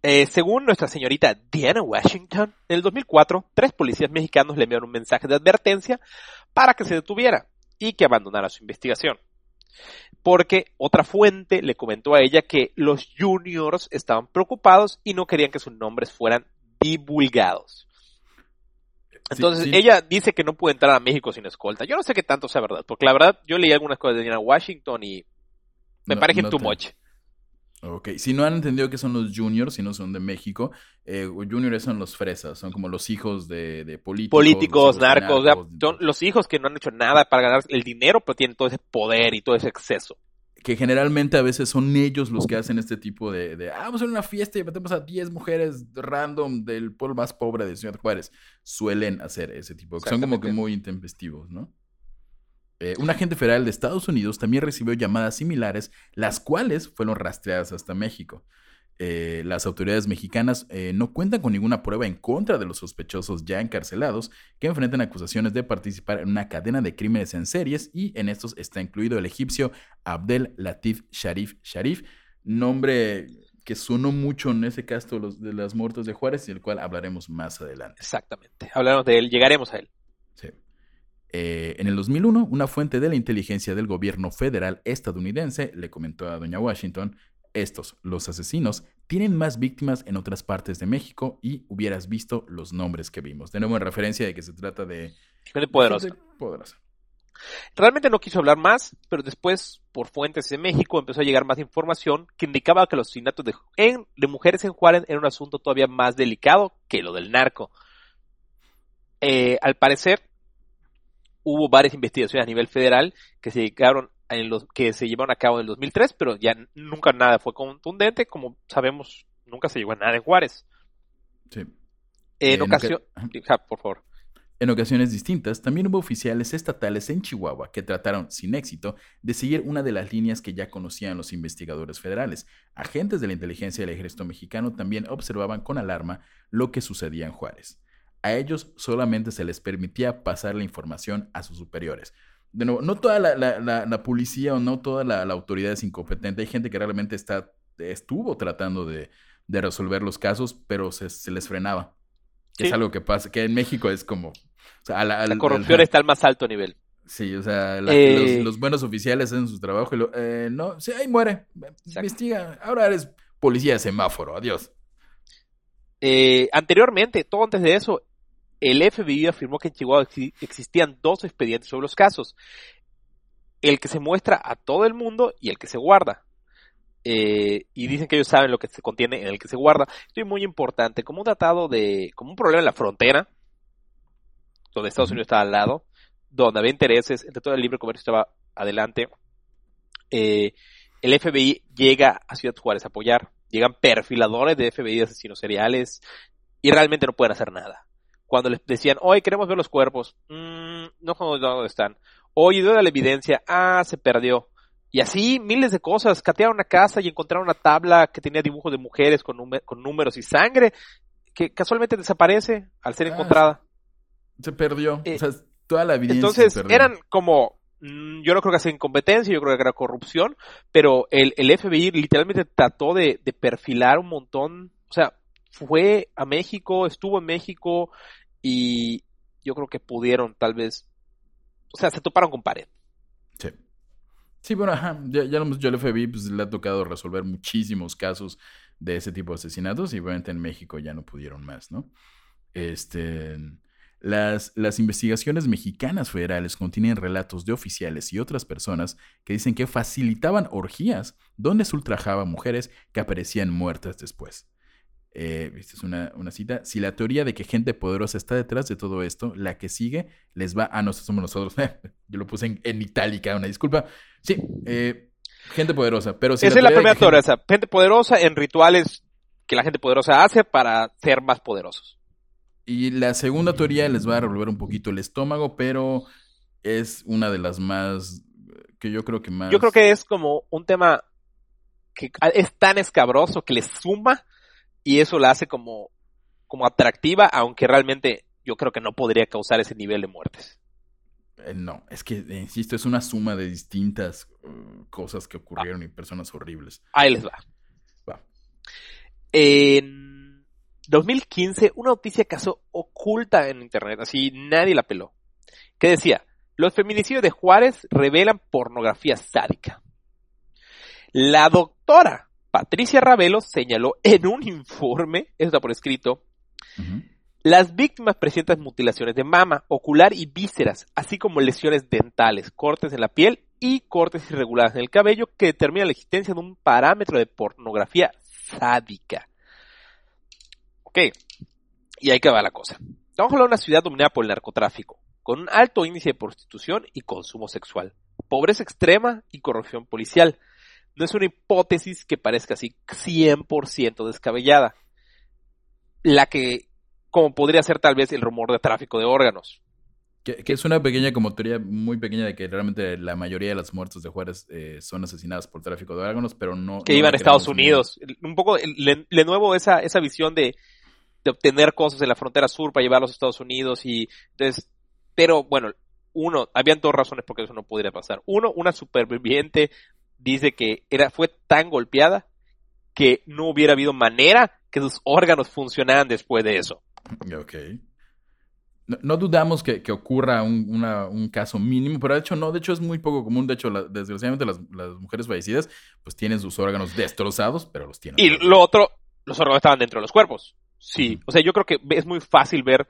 Speaker 2: Eh, según nuestra señorita Diana Washington, en el 2004, tres policías mexicanos le enviaron un mensaje de advertencia para que se detuviera y que abandonara su investigación. Porque otra fuente le comentó a ella que los juniors estaban preocupados y no querían que sus nombres fueran divulgados. Entonces,
Speaker 1: sí.
Speaker 2: ella dice que no puede entrar a México sin escolta. Yo no sé qué tanto sea verdad, porque la verdad, yo leí algunas cosas de Diana Washington y me
Speaker 1: No-
Speaker 2: parecen
Speaker 1: no
Speaker 2: too
Speaker 1: te-
Speaker 2: much.
Speaker 1: Ok, si no han entendido que son los juniors, si no son de México, eh, juniors son los fresas, son como los hijos de, de políticos.
Speaker 2: políticos, narcos, o sea,
Speaker 1: narcos,
Speaker 2: son los hijos que no han hecho nada para ganar el dinero, pero tienen todo ese poder y todo ese exceso.
Speaker 1: que generalmente a veces son ellos los que hacen este tipo de, de, ah, vamos a una fiesta y metemos a 10 mujeres random del pueblo más pobre de Ciudad Juárez. Suelen hacer ese tipo, son como que muy intempestivos, ¿no? Eh, un agente federal de Estados Unidos también recibió llamadas similares, las cuales fueron rastreadas hasta México. Eh, las autoridades mexicanas eh, no cuentan con ninguna prueba en contra de los sospechosos ya encarcelados que enfrentan acusaciones de participar en una cadena de crímenes en series y en estos está incluido el egipcio Abdel Latif Sharif Sharif, nombre que sonó mucho en ese caso de, las muertes de Juárez y del cual hablaremos más adelante.
Speaker 2: Exactamente. Hablaremos de él, llegaremos a él.
Speaker 1: Sí. Eh, en el 2001, una fuente de la inteligencia del gobierno federal estadounidense le comentó a doña Washington, estos, los asesinos, tienen más víctimas en otras partes de México y hubieras visto los nombres que vimos. De nuevo en referencia de que se trata de...
Speaker 2: Gente poderosa.
Speaker 1: gente poderosa.
Speaker 2: Realmente no quiso hablar más, pero después, por fuentes de México, empezó a llegar más información que indicaba que los asesinatos de, en- de mujeres en Juárez era un asunto todavía más delicado que lo del narco. Eh, al parecer, hubo varias investigaciones a nivel federal que se dedicaron en los, que se llevaron a cabo en el 2003, pero ya nunca nada fue contundente, como sabemos, nunca se llegó a nada en Juárez.
Speaker 1: Sí.
Speaker 2: En
Speaker 1: Eh,
Speaker 2: ocasión,
Speaker 1: nunca-
Speaker 2: Ja, por favor.
Speaker 1: En ocasiones distintas, también hubo oficiales estatales en Chihuahua que trataron, sin éxito, de seguir una de las líneas que ya conocían los investigadores federales. Agentes de la inteligencia del ejército mexicano también observaban con alarma lo que sucedía en Juárez. A ellos solamente se les permitía pasar la información a sus superiores. De nuevo, no toda la, la- la- la policía o no toda la, autoridad es incompetente. Hay gente que realmente está, estuvo tratando de, de resolver los casos, pero se, se les frenaba. Que
Speaker 2: Sí.
Speaker 1: Es algo que pasa, que en México es como... o sea, a la,
Speaker 2: corrupción está al más alto nivel.
Speaker 1: Sí, o sea, la-
Speaker 2: Eh.
Speaker 1: los, los buenos oficiales hacen su trabajo y lo, eh, no, sí, ahí muere. Investiga. Ahora eres policía de semáforo, adiós.
Speaker 2: Eh, anteriormente, todo antes de eso, el FBI afirmó que en Chihuahua exi- existían dos expedientes sobre los casos. El que se muestra a todo el mundo y el que se guarda. Eh, y dicen que ellos saben lo que se contiene en el que se guarda. Esto es muy importante, como un tratado de, como un problema en la frontera, donde Estados. Unidos estaba al lado, donde había intereses, entre todo el libre comercio estaba adelante. Eh, el FBI llega a Ciudad Juárez a apoyar. Llegan perfiladores de FBI de asesinos seriales y realmente no pueden hacer nada. Cuando les decían, hoy queremos ver los cuerpos, "Mm, no sabemos dónde están. Oye, ¿dónde la evidencia? Ah, se perdió. Y así miles de cosas. Catearon una casa y encontraron una tabla que tenía dibujos de mujeres con, números y sangre que casualmente desaparece al ser
Speaker 1: Ah,
Speaker 2: encontrada.
Speaker 1: Se perdió.
Speaker 2: Eh,
Speaker 1: o sea, toda la evidencia
Speaker 2: Entonces
Speaker 1: se perdió.
Speaker 2: eran como Mm, Yo no creo que sea incompetencia, yo creo que era corrupción, pero el, el FBI literalmente trató de, de perfilar un montón, o sea, fue a México, estuvo en México y yo creo que pudieron tal vez, o sea, se toparon con pared.
Speaker 1: Sí. Sí, bueno, ajá. Ya, ya lo dicho, el FBI pues, le ha tocado resolver muchísimos casos de ese tipo de asesinatos y obviamente en México ya no pudieron más, ¿no? Este. Las, las investigaciones mexicanas federales contienen relatos de oficiales y otras personas que dicen que facilitaban orgías donde se ultrajaba mujeres que aparecían muertas después. Eh, esta es una, una cita. Si la teoría de que gente poderosa está detrás de todo esto, la que sigue les va. Ah, no, somos nosotros. Yo lo puse en, en itálica, una disculpa. Sí, eh, gente poderosa. Pero si
Speaker 2: Esa es la
Speaker 1: teoría
Speaker 2: primera teoría,
Speaker 1: gente-
Speaker 2: o sea, gente poderosa en rituales que la gente poderosa hace para ser más poderosos.
Speaker 1: Y la segunda teoría les va a revolver un poquito el estómago, pero es una de las más. que yo creo que más.
Speaker 2: Yo creo que es como un tema que es tan escabroso que le suma y eso la hace como, como atractiva, aunque realmente yo creo que no podría causar ese nivel de muertes.
Speaker 1: Eh, No, es que, eh, insisto, es una suma de distintas uh, cosas que ocurrieron y personas horribles.
Speaker 2: Ahí les va.
Speaker 1: Va.
Speaker 2: En 2015, una noticia casó oculta en internet, así nadie la peló, que decía, los feminicidios de Juárez revelan pornografía sádica. La doctora Patricia Ravelo señaló en un informe, eso está por escrito, las víctimas presentan mutilaciones de mama, ocular y vísceras, así como lesiones dentales, cortes en la piel y cortes irregulares en el cabello que determinan la existencia de un parámetro de pornografía sádica. Ok, y ahí que va la cosa. Estamos hablando de una ciudad dominada por el narcotráfico, con un alto índice de prostitución y consumo sexual, pobreza extrema y corrupción policial. No es una hipótesis que parezca así 100% descabellada. La que como podría ser tal vez el rumor de tráfico de órganos.
Speaker 1: Que, que es una pequeña como teoría muy pequeña de que realmente la mayoría de las muertes de Juárez eh, son asesinadas por tráfico de órganos, pero no.
Speaker 2: Que
Speaker 1: no
Speaker 2: iban a Estados Unidos. Un poco, le, le nuevo esa, esa visión de, de obtener cosas en la frontera sur para llevarlos a Estados Unidos y entonces, pero bueno, uno, habían dos razones por qué eso no podría pasar. Uno, una superviviente dice que era, fue tan golpeada que no hubiera habido manera que sus órganos funcionaran después de eso.
Speaker 1: Ok. No, no dudamos que, que ocurra un, una- un caso mínimo, pero de hecho no, de hecho es muy poco común. De hecho, la- desgraciadamente las, las mujeres fallecidas pues tienen sus órganos destrozados, pero los tienen.
Speaker 2: Y lo otro, los órganos estaban dentro de los cuerpos. Sí, o sea, yo creo que es muy fácil ver,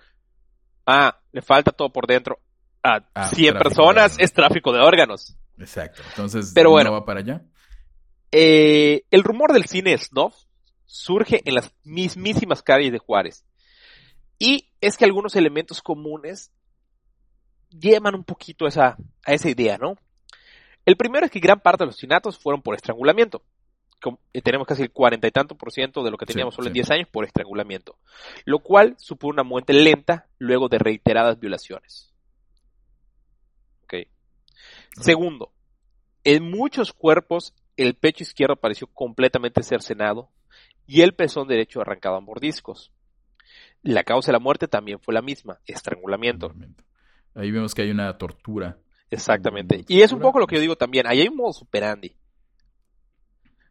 Speaker 2: ah, le falta todo por dentro. A
Speaker 1: Ah,
Speaker 2: 100
Speaker 1: tráfico de
Speaker 2: personas es tráfico de órganos.
Speaker 1: Exacto. Entonces,
Speaker 2: Pero
Speaker 1: ¿no
Speaker 2: bueno.
Speaker 1: va para allá?
Speaker 2: Eh, el rumor del cine snuff surge en las mismísimas calles de Juárez. Y es que algunos elementos comunes llevan un poquito a esa, a esa idea, ¿no? El primero es que gran parte de los asesinatos fueron por estrangulamiento. Eh, tenemos casi el cuarenta y tanto por ciento de lo que
Speaker 1: Sí,
Speaker 2: teníamos solo en
Speaker 1: sí.
Speaker 2: 10 años por estrangulamiento. Lo cual supone una muerte lenta luego de reiteradas violaciones. Segundo, en muchos cuerpos el pecho izquierdo pareció completamente cercenado y el pezón derecho arrancado a mordiscos. La causa de la muerte también fue la misma, estrangulamiento.
Speaker 1: Ahí vemos que hay una tortura.
Speaker 2: Exactamente. Y es un poco lo que yo digo también. Ahí hay un modo superandi.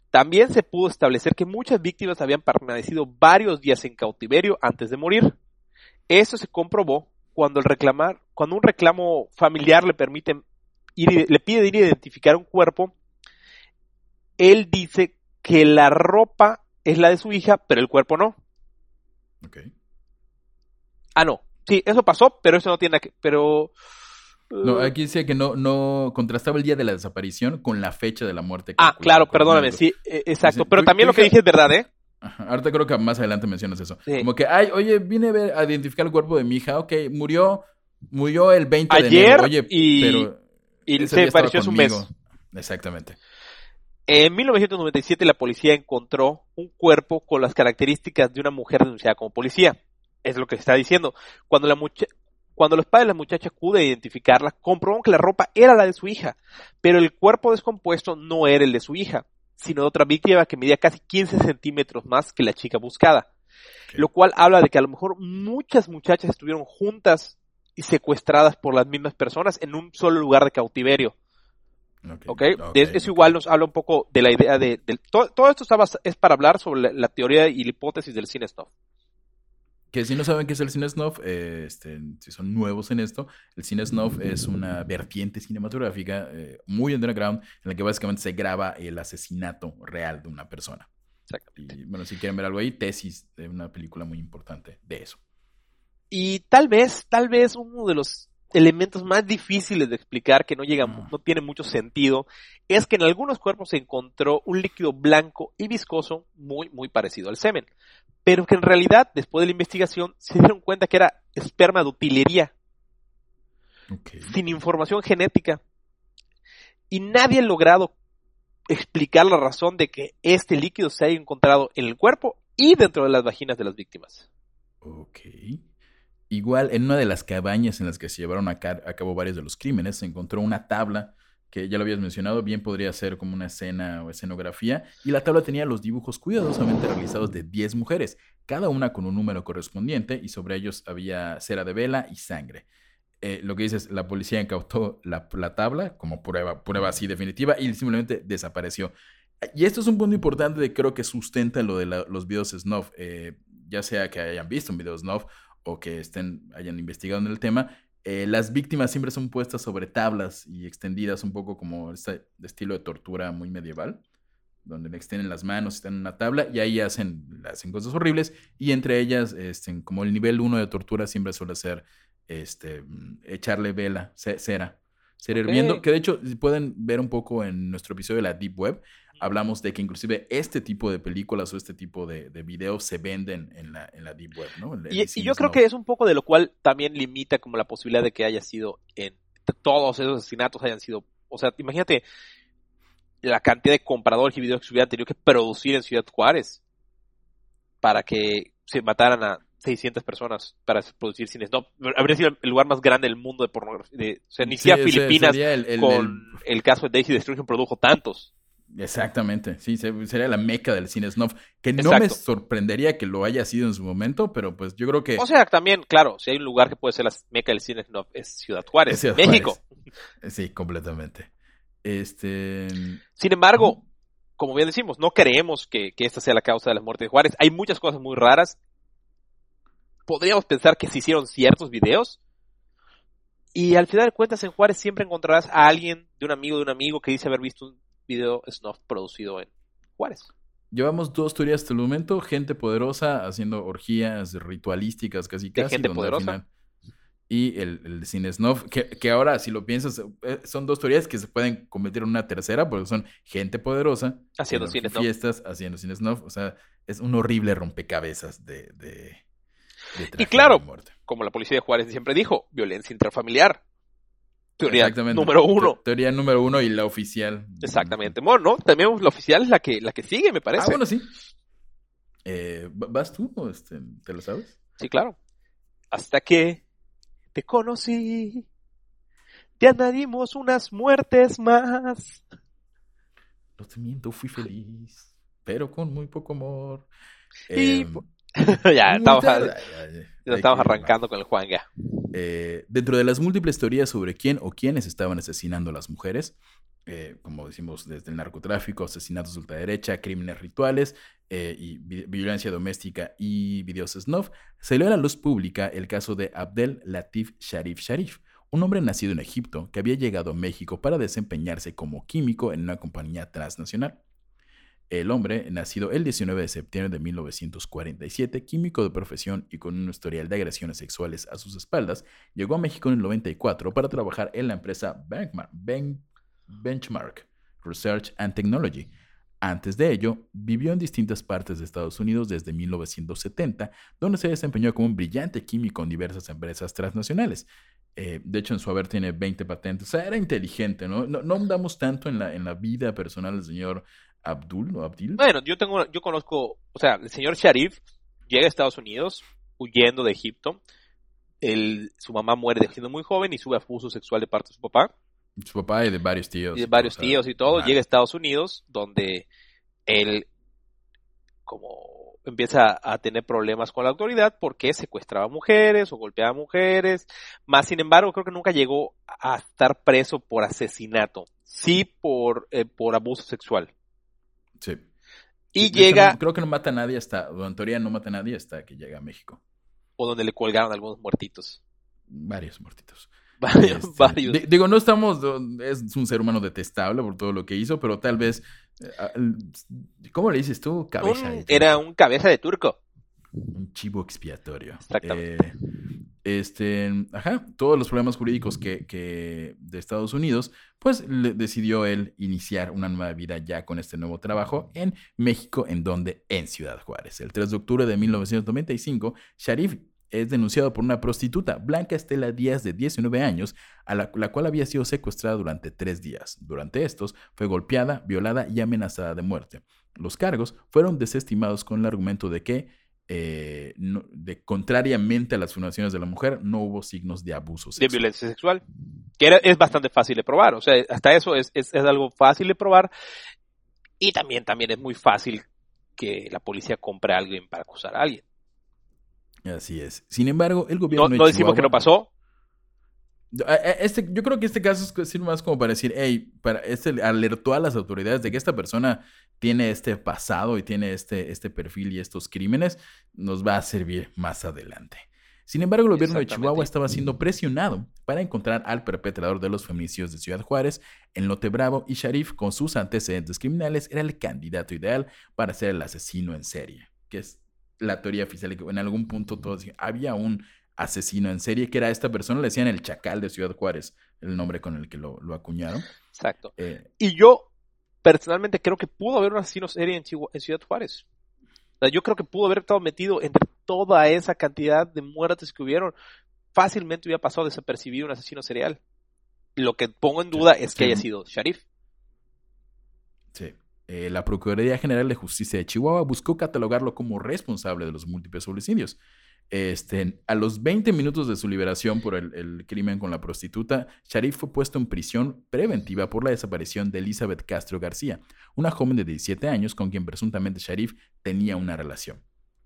Speaker 2: También se pudo establecer que muchas víctimas habían permanecido varios días en cautiverio antes de morir. Eso se comprobó cuando el reclamar, cuando un reclamo familiar le permite ir, le pide ir a identificar un cuerpo, él dice que la ropa es la de su hija, pero el cuerpo no.
Speaker 1: Ok.
Speaker 2: Ah, no. Sí, eso pasó, pero eso no tiene que, pero
Speaker 1: No,
Speaker 2: eh,
Speaker 1: aquí dice que no, no contrastaba el día de la desaparición con la fecha de la muerte.
Speaker 2: Ah, claro, perdóname, sí, eh, exacto. Pero también lo que dije es verdad, ¿eh?
Speaker 1: Ajá, Ahorita creo que más adelante mencionas eso.
Speaker 2: Sí.
Speaker 1: Como que, ay, oye, vine a, ver- a identificar el cuerpo de mi hija. Ok, murió, murió el 20 de enero. Oye,
Speaker 2: y-
Speaker 1: pero
Speaker 2: Y
Speaker 1: ese
Speaker 2: se pareció hace un mes.
Speaker 1: Exactamente.
Speaker 2: En 1997 la policía encontró un cuerpo con las características de una mujer denunciada como policía. Es lo que se está diciendo. Cuando la mucha- cuando los padres de la muchacha acuden a identificarla, comprobaron que la ropa era la de su hija, pero el cuerpo descompuesto no era el de su hija, sino de otra víctima que medía casi 15 centímetros más que la chica buscada. Lo cual habla de que a lo mejor muchas muchachas estuvieron juntas y secuestradas por las mismas personas en un solo lugar de cautiverio.
Speaker 1: Ok,
Speaker 2: ¿ok?
Speaker 1: ok,
Speaker 2: Es- eso igual nos habla un poco de la idea de... todo, todo esto está es para hablar sobre la, la teoría y la hipótesis del cine snuff.
Speaker 1: Que si no saben qué es el cine snuff, eh, este, si son nuevos en esto, el cine snuff es una vertiente cinematográfica eh, muy underground en la que básicamente se graba el asesinato real de una persona.
Speaker 2: Exactamente.
Speaker 1: Y bueno, si quieren ver algo ahí, tesis de una película muy importante de eso.
Speaker 2: Y tal vez, tal vez uno de los elementos más difíciles de explicar, que no llega, no tiene mucho sentido, es que en algunos cuerpos se encontró un líquido blanco y viscoso muy, muy parecido al semen. Pero que en realidad, después de la investigación, se dieron cuenta que era esperma de utilería, sin información genética. Y nadie ha logrado explicar la razón de que este líquido se haya encontrado en el cuerpo y dentro de las vaginas de las víctimas.
Speaker 1: Ok. Igual, en una de las cabañas en las que se llevaron a, ca- a cabo varios de los crímenes, se encontró una tabla que ya lo habías mencionado, bien podría ser como una escena o escenografía, y la tabla tenía los dibujos cuidadosamente realizados de 10 mujeres, cada una con un número correspondiente, y sobre ellos había cera de vela y sangre. Eh, lo que dices, la policía incautó la, la tabla como prueba, prueba así definitiva, y simplemente desapareció. Y esto es un punto importante de creo que sustenta lo de los videos snuff, eh, ya sea que hayan visto un video snuff o que estén, hayan investigado en el tema, eh, las víctimas siempre son puestas sobre tablas y extendidas un poco como este estilo de tortura muy medieval, donde le extienden las manos, están en una tabla y ahí hacen, hacen cosas horribles y entre ellas, este, como el nivel 1 de tortura siempre suele ser este, mm, echarle vela, ce- cera, cera
Speaker 2: Ok.
Speaker 1: hirviendo, que de hecho pueden ver un poco en nuestro episodio de la Deep Web, hablamos de que inclusive este tipo de películas o este tipo de, de videos se venden en la, en la Deep Web, ¿no? El- el
Speaker 2: Y, y yo creo que es un poco de lo cual también limita como la posibilidad de que haya sido en todos esos asesinatos hayan sido, o sea, imagínate la cantidad de compradores y videos que se hubieran tenido que producir en Ciudad Juárez para que se mataran a 600 personas para producir cines. No, habría sido el lugar más grande del mundo de pornografía. de- o sea, ni
Speaker 1: Sí,
Speaker 2: Filipinas
Speaker 1: sería el- el-
Speaker 2: con el... caso de Daisy Destruction produjo tantos.
Speaker 1: Exactamente, sí, se- sería la meca del cine snuff, que no me sorprendería que lo haya sido en su momento, pero pues yo creo que...
Speaker 2: O sea, también, claro, si hay un lugar que puede ser la meca del cine, no, es Ciudad Juárez,
Speaker 1: Es Ciudad
Speaker 2: México.
Speaker 1: Juárez. sí, completamente. Este...
Speaker 2: Sin embargo, como bien decimos, no creemos que, que esta sea la causa de la muerte de Juárez. Hay muchas cosas muy raras. Podríamos pensar que se hicieron ciertos videos. Y al final de cuentas, en Juárez siempre encontrarás a alguien, de un amigo de un amigo, que dice haber visto un video snuff producido en Juárez.
Speaker 1: Llevamos dos teorías hasta el momento, gente poderosa haciendo orgías ritualísticas casi
Speaker 2: ¿De
Speaker 1: casi.
Speaker 2: gente poderosa?
Speaker 1: Y el, el cine snuff, que, que ahora si lo piensas, eh, son dos teorías que se pueden convertir en una tercera, porque son gente poderosa
Speaker 2: Haciendo
Speaker 1: en
Speaker 2: cine snuff.
Speaker 1: fiestas, haciendo cine snuff, o sea, es un horrible rompecabezas de, de, de
Speaker 2: claro,
Speaker 1: y muerte.
Speaker 2: Como la policía de Juárez siempre dijo, violencia intrafamiliar. Teoría número uno.
Speaker 1: Te- Teoría número uno y la oficial.
Speaker 2: Exactamente. Bueno, ¿no? También la oficial es la que, la que sigue, me parece.
Speaker 1: Ah, bueno, sí. Eh, ¿va- ¿Vas tú o este, te lo sabes?
Speaker 2: Sí, claro. Hasta que te conocí, te añadimos unas muertes más.
Speaker 1: No te miento, fui feliz, pero con muy poco amor.
Speaker 2: Y,
Speaker 1: Em,
Speaker 2: ya, estamos, ya estamos arrancando con el Juanga.
Speaker 1: Eh, dentro de las múltiples teorías sobre quién o quiénes estaban asesinando a las mujeres, eh, como decimos, desde el narcotráfico, asesinatos de ultraderecha, crímenes rituales eh, y vi- violencia doméstica y videos snuff, salió a la luz pública el caso de Abdel Latif Sharif Sharif, un hombre nacido en Egipto que había llegado a México para desempeñarse como químico en una compañía transnacional. El hombre, nacido el 19 de septiembre de 1947, químico de profesión y con un historial de agresiones sexuales a sus espaldas, llegó a México en el 94 para trabajar en la empresa Benchmark, Ben- Benchmark Research and Technology. Antes de ello, vivió en distintas partes de Estados Unidos desde 1970, donde se desempeñó como un brillante químico en diversas empresas transnacionales. Eh, de hecho, en su haber tiene 20 patentes. O sea, era inteligente, ¿no? No, no andamos tanto en la, en la vida personal del señor Abdul o Abdil.
Speaker 2: Bueno, yo tengo, yo conozco, o sea, el señor Sharif llega a Estados Unidos huyendo de Egipto. El, su mamá muere siendo muy joven y sube abuso sexual de parte de su papá
Speaker 1: Su papá y de varios tíos.
Speaker 2: y de varios
Speaker 1: o sea,
Speaker 2: tíos y todo. Llega a Estados Unidos donde él, como empieza a tener problemas con la autoridad porque secuestraba mujeres o golpeaba mujeres. Más sin embargo, creo que nunca llegó a estar preso por asesinato, sí por, eh, por abuso sexual.
Speaker 1: Sí.
Speaker 2: Y llega,
Speaker 1: no- creo que no mata a nadie hasta, o en teoría no mata a nadie hasta que llega a México.
Speaker 2: o donde le colgaron algunos muertitos.
Speaker 1: Varios muertitos.
Speaker 2: Varios,
Speaker 1: Este,
Speaker 2: varios.
Speaker 1: di- digo, no estamos, es un ser humano detestable por todo lo que hizo, pero tal vez, eh, ¿cómo le dices tú? Cabeza.
Speaker 2: Un-
Speaker 1: de turco.
Speaker 2: era un cabeza de turco.
Speaker 1: un chivo expiatorio.
Speaker 2: Exactamente.
Speaker 1: Eh, este, ajá, todos los problemas jurídicos que, de Estados Unidos, pues le- decidió él iniciar una nueva vida ya con este nuevo trabajo en México, en donde, en Ciudad Juárez. El 3 de octubre de 1995, Sharif es denunciado por una prostituta, Blanca Estela Díaz, de 19 años, a la cual había sido secuestrada durante tres días. Durante estos, fue golpeada, violada y amenazada de muerte. Los cargos fueron desestimados con el argumento de que, eh, no- de, contrariamente a las afirmaciones de la mujer, no hubo signos de abuso
Speaker 2: de
Speaker 1: sexual.
Speaker 2: violencia sexual. Que era- es bastante fácil de probar. O sea, hasta eso es, es, es algo fácil de probar. Y también, también es muy fácil que la policía compre a alguien para acusar a alguien.
Speaker 1: Así es. Sin embargo, el gobierno
Speaker 2: No,
Speaker 1: de
Speaker 2: no decimos que no pasó.
Speaker 1: Este, yo creo que este caso es más como para decir, hey, para, este alertó a las autoridades de que esta persona tiene este pasado y tiene este, este perfil y estos crímenes, nos va a servir más adelante. Sin embargo, el gobierno de. Chihuahua estaba siendo presionado para encontrar al perpetrador de los feminicidios de Ciudad Juárez en Lote Bravo y Sharif, con sus antecedentes criminales, era el candidato ideal para ser el asesino en serie, que es la teoría oficial. que En algún punto todos decían, había un asesino en serie, que era esta persona, le decían el chacal de Ciudad Juárez, el nombre con el que lo, lo acuñaron.
Speaker 2: Exacto.
Speaker 1: Eh,
Speaker 2: Y yo, personalmente, creo que pudo haber un asesino serie en, Chihu- en Ciudad Juárez. O sea, yo creo que pudo haber estado metido entre toda esa cantidad de muertes que hubieron. Fácilmente hubiera pasado desapercibido un asesino serial. Lo que pongo en duda es que haya sido Sharif.
Speaker 1: sí. Eh, la Procuraduría General de Justicia de Chihuahua buscó catalogarlo como responsable de los múltiples homicidios. Este, a los 20 minutos de su liberación por el, el crimen con la prostituta, Sharif fue puesto en prisión preventiva por la desaparición de Elizabeth Castro García, una joven de 17 años con quien presuntamente Sharif tenía una relación.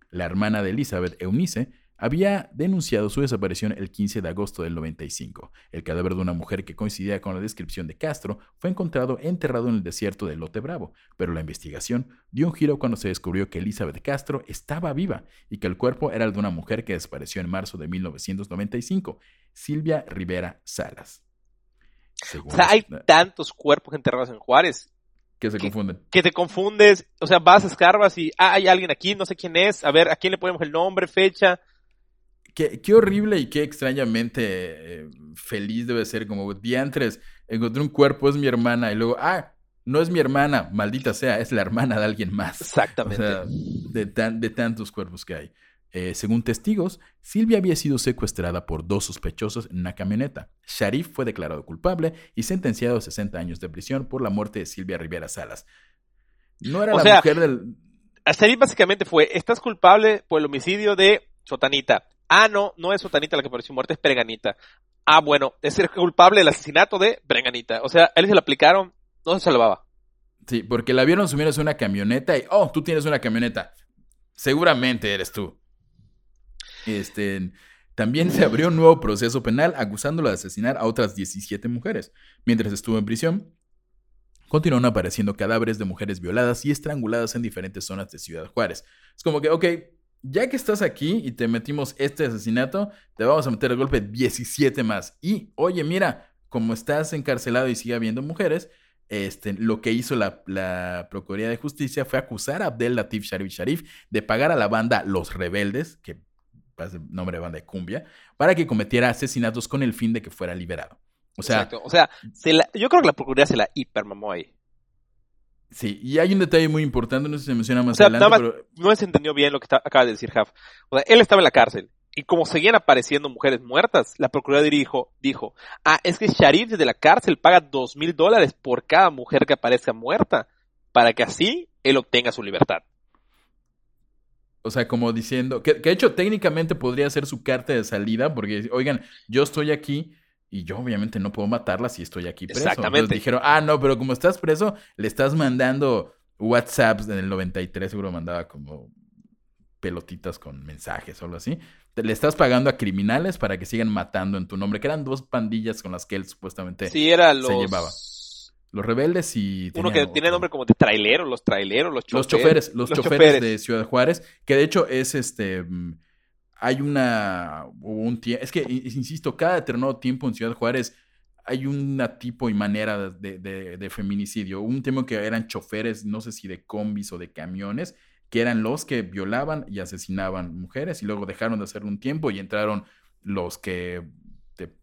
Speaker 1: La hermana de Elizabeth, Eunice, había denunciado su desaparición el 15 de agosto del 95. El cadáver de una mujer que coincidía con la descripción de Castro fue encontrado enterrado en el desierto de Lote Bravo, pero la investigación dio un giro cuando se descubrió que Elizabeth Castro estaba viva y que el cuerpo era el de una mujer que desapareció en marzo de 1995, Silvia Rivera Salas. Según
Speaker 2: O sea, hay tantos cuerpos enterrados en Juárez
Speaker 1: que se confunden.
Speaker 2: que te confundes. O sea, vas, escarbas y ah, hay alguien aquí, no sé quién es. A ver, ¿a quién le ponemos el nombre, fecha?
Speaker 1: Qué, qué horrible y qué extrañamente eh, feliz debe ser. Como diantres, encontré un cuerpo, es mi hermana. Y luego, ah, no es mi hermana, maldita sea, es la hermana de alguien más. O
Speaker 2: Exactamente.
Speaker 1: sea, de, tan- de tantos cuerpos que hay. Eh, según testigos, Silvia había sido secuestrada por dos sospechosos en una camioneta. Sharif fue declarado culpable y sentenciado a 60 años de prisión por la muerte de Silvia Rivera Salas. No era
Speaker 2: O
Speaker 1: la
Speaker 2: sea,
Speaker 1: mujer del...
Speaker 2: Sharif básicamente fue, estás culpable por el homicidio de Sotanita. Ah, no, no es Sotanita la que apareció muerta, es Pereganita. Ah, bueno, es el culpable del asesinato de Pereganita. O sea, a él se le aplicaron, no se salvaba.
Speaker 1: Sí, porque la vieron subiéndose a una camioneta y, oh, tú tienes una camioneta. Seguramente eres tú. Este, también se abrió un nuevo proceso penal acusándolo de asesinar a otras 17 mujeres. Mientras estuvo en prisión, continuaron apareciendo cadáveres de mujeres violadas y estranguladas en diferentes zonas de Ciudad Juárez. Es como que, ok, ya que estás aquí y te metimos este asesinato, te vamos a meter el golpe 17 más. Y, oye, mira, como estás encarcelado y sigue habiendo mujeres, este, lo que hizo la, la Procuraduría de Justicia fue acusar a Abdel Latif Sharif Sharif de pagar a la banda Los Rebeldes, que es el nombre de banda de cumbia, para que cometiera asesinatos con el fin de que fuera liberado. O sea.
Speaker 2: O sea, yo creo que la Procuraduría se la hipermamó ahí.
Speaker 1: Sí, y hay un detalle muy importante, no sé si se menciona más
Speaker 2: O sea,
Speaker 1: adelante,
Speaker 2: nada más-
Speaker 1: pero
Speaker 2: No se entendió bien lo que está- acaba de decir Haf. O sea, él estaba en la cárcel. Y como seguían apareciendo mujeres muertas, la Procuraduría dijo, dijo, ah, es que Sharif desde la cárcel paga dos mil dólares por cada mujer que aparezca muerta, para que así él obtenga su libertad.
Speaker 1: O sea, como diciendo, que, que de hecho técnicamente podría ser su carta de salida, porque, oigan, yo estoy aquí y yo obviamente no puedo matarla si estoy aquí preso.
Speaker 2: Exactamente.
Speaker 1: Entonces dijeron, ah, no, pero como estás preso, le estás mandando WhatsApps en el 93, seguro mandaba como pelotitas con mensajes o algo así. Te- le estás pagando a criminales para que sigan matando en tu nombre, que eran dos pandillas con las que él supuestamente...
Speaker 2: Sí, era los...
Speaker 1: llevaba. Los rebeldes y...
Speaker 2: Uno que tiene
Speaker 1: otro.
Speaker 2: nombre como de traileros, los traileros, los
Speaker 1: Los
Speaker 2: choferes.
Speaker 1: choferes, los, choferes, de Ciudad Juárez, que de hecho es este. mm, Hay una. Un es que, insisto, cada determinado tiempo en Ciudad Juárez hay una tipo y manera de, de- de feminicidio. Un tema que eran choferes, no sé si de combis o de camiones, que eran los que violaban y asesinaban mujeres y luego dejaron de hacerlo un tiempo y entraron los que te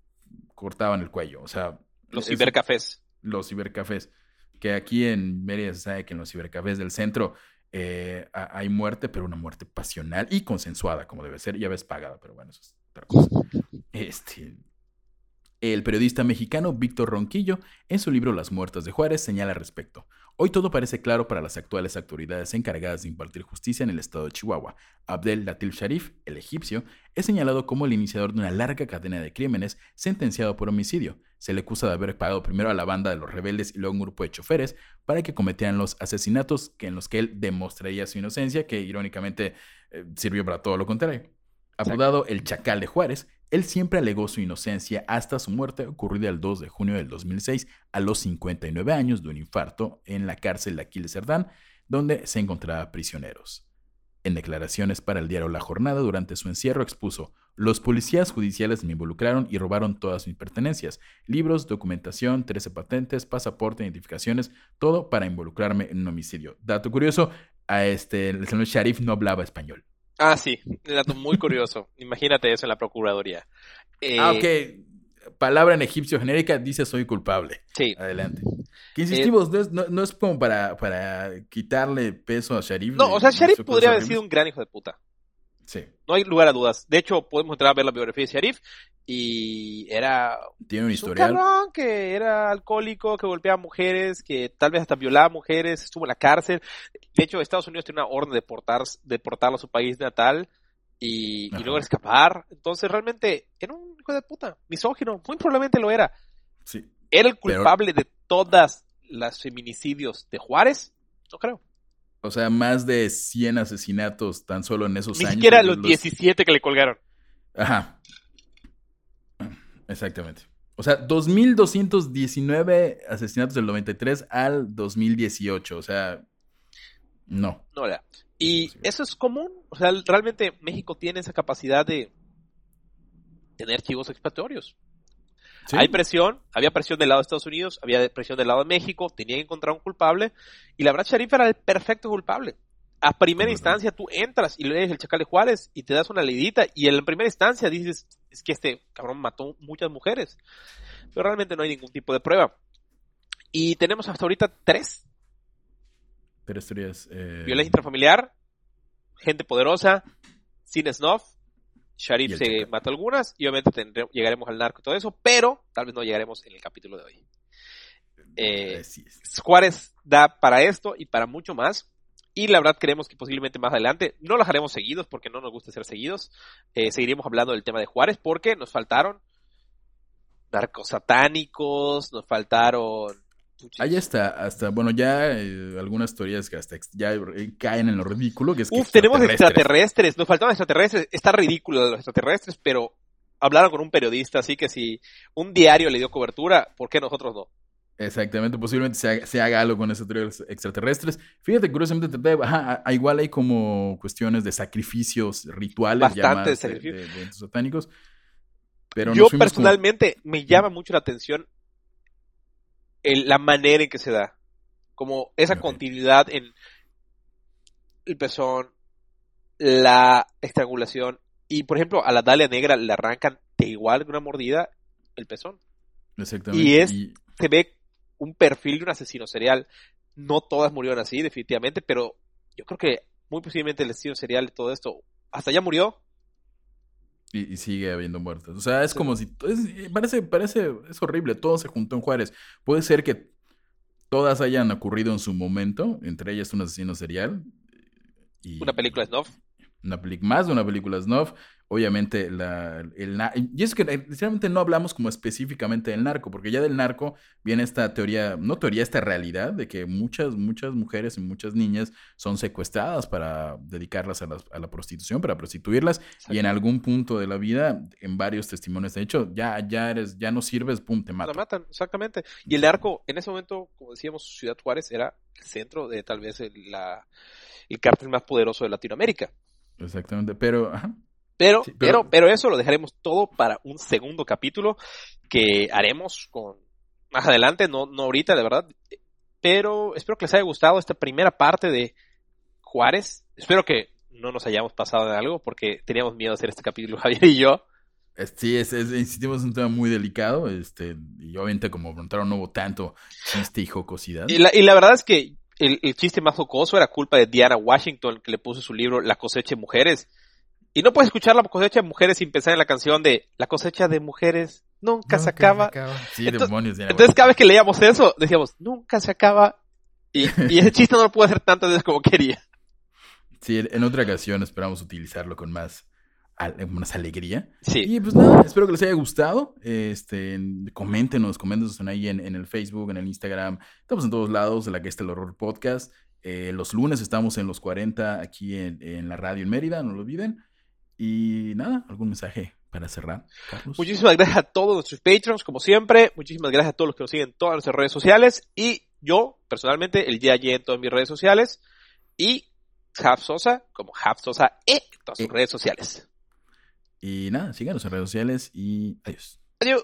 Speaker 1: cortaban el cuello. O sea,
Speaker 2: Los cibercafés.
Speaker 1: los cibercafés. Que aquí en Mérida se sabe que en los cibercafés del centro eh, ha- hay muerte, pero una muerte pasional y consensuada, como debe ser, y a veces pagada, pero bueno, eso es otra cosa. Este, el periodista mexicano Víctor Ronquillo, en su libro Las muertas de Juárez, señala al respecto. Hoy todo parece claro para las actuales autoridades encargadas de impartir justicia en el estado de Chihuahua. Abdel Latif Sharif, el egipcio, es señalado como el iniciador de una larga cadena de crímenes sentenciado por homicidio. Se le acusa de haber pagado primero a la banda de los rebeldes y luego a un grupo de choferes para que cometieran los asesinatos en los que él demostraría su inocencia, que irónicamente eh, sirvió para todo lo contrario. Apodado el Chacal de Juárez, él siempre alegó su inocencia hasta su muerte ocurrida el 2 de junio del 2006 a los 59 años de un infarto en la cárcel de Aquiles Cerdán, donde se encontraba prisioneros. En declaraciones para el diario La Jornada durante su encierro expuso, los policías judiciales me involucraron y robaron todas mis pertenencias, libros, documentación, 13 patentes, pasaporte, identificaciones, todo para involucrarme en un homicidio. Dato curioso, a este, el señor Sharif no hablaba español.
Speaker 2: Ah, sí. Un dato muy curioso. Imagínate eso en la Procuraduría. Eh,
Speaker 1: Ah, ok. Palabra en egipcio genérica dice soy culpable.
Speaker 2: Sí.
Speaker 1: Adelante. Que insistimos, no, es, no- no es como para, para quitarle peso a Sharif.
Speaker 2: No, o sea, Sharif podría haber sido un gran hijo de puta.
Speaker 1: Sí,
Speaker 2: No hay lugar a dudas. De hecho, podemos entrar a ver la biografía de Sharif y era
Speaker 1: tiene un
Speaker 2: un
Speaker 1: historial.
Speaker 2: cabrón que era alcohólico, que golpeaba mujeres, que tal vez hasta violaba mujeres, estuvo en la cárcel. De hecho, Estados Unidos tiene una orden de deportar, deportarlo a su país natal y, y luego escapar. Entonces, realmente, era un hijo de puta, misógino, muy probablemente lo era.
Speaker 1: Sí.
Speaker 2: ¿Era el
Speaker 1: Pero-
Speaker 2: culpable de todas las feminicidios de Juárez? No creo.
Speaker 1: O sea, más de 100 asesinatos tan solo en esos
Speaker 2: Ni
Speaker 1: años.
Speaker 2: siquiera
Speaker 1: Los-
Speaker 2: los 17 que le colgaron.
Speaker 1: Ajá. Exactamente. O sea, 2.219 asesinatos del 93 al 2018. O sea, no.
Speaker 2: No era. Y eso es común. O sea, realmente México tiene esa capacidad de tener chivos expiatorios.
Speaker 1: Sí.
Speaker 2: Hay presión, había presión del lado de Estados Unidos, había presión del lado de México, tenía que encontrar un culpable, y la verdad Sharif era el perfecto culpable. A primera instancia tú entras y lees el Chacal de Juárez y te das una leidita, y en la primera instancia dices, es que este cabrón mató muchas mujeres, pero realmente no hay ningún tipo de prueba. Y tenemos hasta ahorita tres,
Speaker 1: Pero historias. Eh...
Speaker 2: violencia intrafamiliar, gente poderosa, sin snuff, Sharif se
Speaker 1: Chacal.
Speaker 2: mató algunas y obviamente tendré- llegaremos al narco y todo eso, pero tal vez no llegaremos en el capítulo de hoy. Eh. Juárez da para esto y para mucho más. Y la verdad creemos que posiblemente más adelante no los haremos seguidos porque no nos gusta ser seguidos. Eh, seguiremos hablando del tema de Juárez porque nos faltaron narcosatánicos, nos faltaron...
Speaker 1: Hay hasta, hasta, bueno, ya eh, algunas teorías que hasta ya eh, caen en lo ridículo, que es que
Speaker 2: Uf, tenemos
Speaker 1: extraterrestres.
Speaker 2: nos faltaban extraterrestres. Está ridículo los extraterrestres, pero hablaron con un periodista, así que si un diario le dio cobertura, ¿por qué nosotros no?
Speaker 1: Exactamente, posiblemente se haga, se haga algo con teorías extraterrestres. Fíjate, curiosamente, te- ajá, igual hay como cuestiones de sacrificios rituales
Speaker 2: Bastante
Speaker 1: de, de- de satánicos. Pero
Speaker 2: Yo
Speaker 1: como-
Speaker 2: personalmente me llama mucho la atención el- la manera en que se da. Como esa continuidad en el pezón, la estrangulación. Y por ejemplo, a la Dalia Negra le arrancan de igual que una mordida el pezón.
Speaker 1: Exactamente.
Speaker 2: y es-
Speaker 1: y-
Speaker 2: Se ve un perfil de un asesino serial. No todas murieron así, definitivamente, pero yo creo que muy posiblemente el asesino serial de todo esto hasta ya murió.
Speaker 1: Y, y sigue habiendo muertos. O sea, es como si. es- parece, parece. Es horrible. Todo se juntó en Juárez. Puede ser que todas hayan ocurrido en su momento. Entre ellas un asesino serial. Y,
Speaker 2: Una película de Snuff.
Speaker 1: Una más de una película snuff. Obviamente, la, el, y es que sinceramente no hablamos como específicamente del narco, porque ya del narco viene esta teoría, no teoría, esta realidad de que muchas, muchas mujeres y muchas niñas son secuestradas para dedicarlas a la, a la prostitución, para prostituirlas, y en algún punto de la vida, en varios testimonios, de hecho, ya, ya eres, ya no sirves, pum, te matan.
Speaker 2: La matan, exactamente. Y el narco, en ese momento, como decíamos, Ciudad Juárez era el centro de tal vez el, la, el cártel más poderoso de Latinoamérica.
Speaker 1: Exactamente, pero...
Speaker 2: Pero, pero, pero, eso lo dejaremos todo para un segundo capítulo que haremos con más adelante, no, no ahorita, de verdad. Pero espero que les haya gustado esta primera parte de Juárez. Espero que no nos hayamos pasado de algo porque teníamos miedo de hacer este capítulo, Javier y yo.
Speaker 1: Sí, es, es, insistimos en un tema muy delicado, este, y obviamente como preguntaron no hubo tanto chiste y jocosidad.
Speaker 2: Y la, y la verdad es que el, el, chiste más jocoso era culpa de Diana Washington, que le puso su libro La cosecha de mujeres. Y no puedes escuchar la cosecha de mujeres sin pensar en la canción de La cosecha de mujeres nunca, se acaba.
Speaker 1: Sí,
Speaker 2: entonces,
Speaker 1: demonios.
Speaker 2: entonces cada vez que leíamos eso, decíamos, nunca se acaba. Y, y ese chiste no lo pude hacer tantas veces como quería.
Speaker 1: Sí, en otra ocasión esperamos utilizarlo con más, más alegría.
Speaker 2: Sí.
Speaker 1: Y pues nada, espero que les haya gustado. Este, coméntenos, coméntenos ahí en, en el Facebook, en el Instagram. Estamos en todos lados de la que está el horror podcast. Eh, los lunes estamos en los 40 aquí en, en la radio en Mérida, no lo olviden. Y nada, algún mensaje para cerrar, Carlos.
Speaker 2: Muchísimas gracias a todos nuestros patrons, como siempre. Muchísimas gracias a todos los que nos siguen en todas nuestras redes sociales. Y yo, personalmente, el día ayer en todas mis redes sociales. Y Haf Sosa, como Haf Sosa E, en todas sus
Speaker 1: Eh.
Speaker 2: redes sociales.
Speaker 1: Y nada, síganos en redes sociales y adiós.
Speaker 2: Adiós.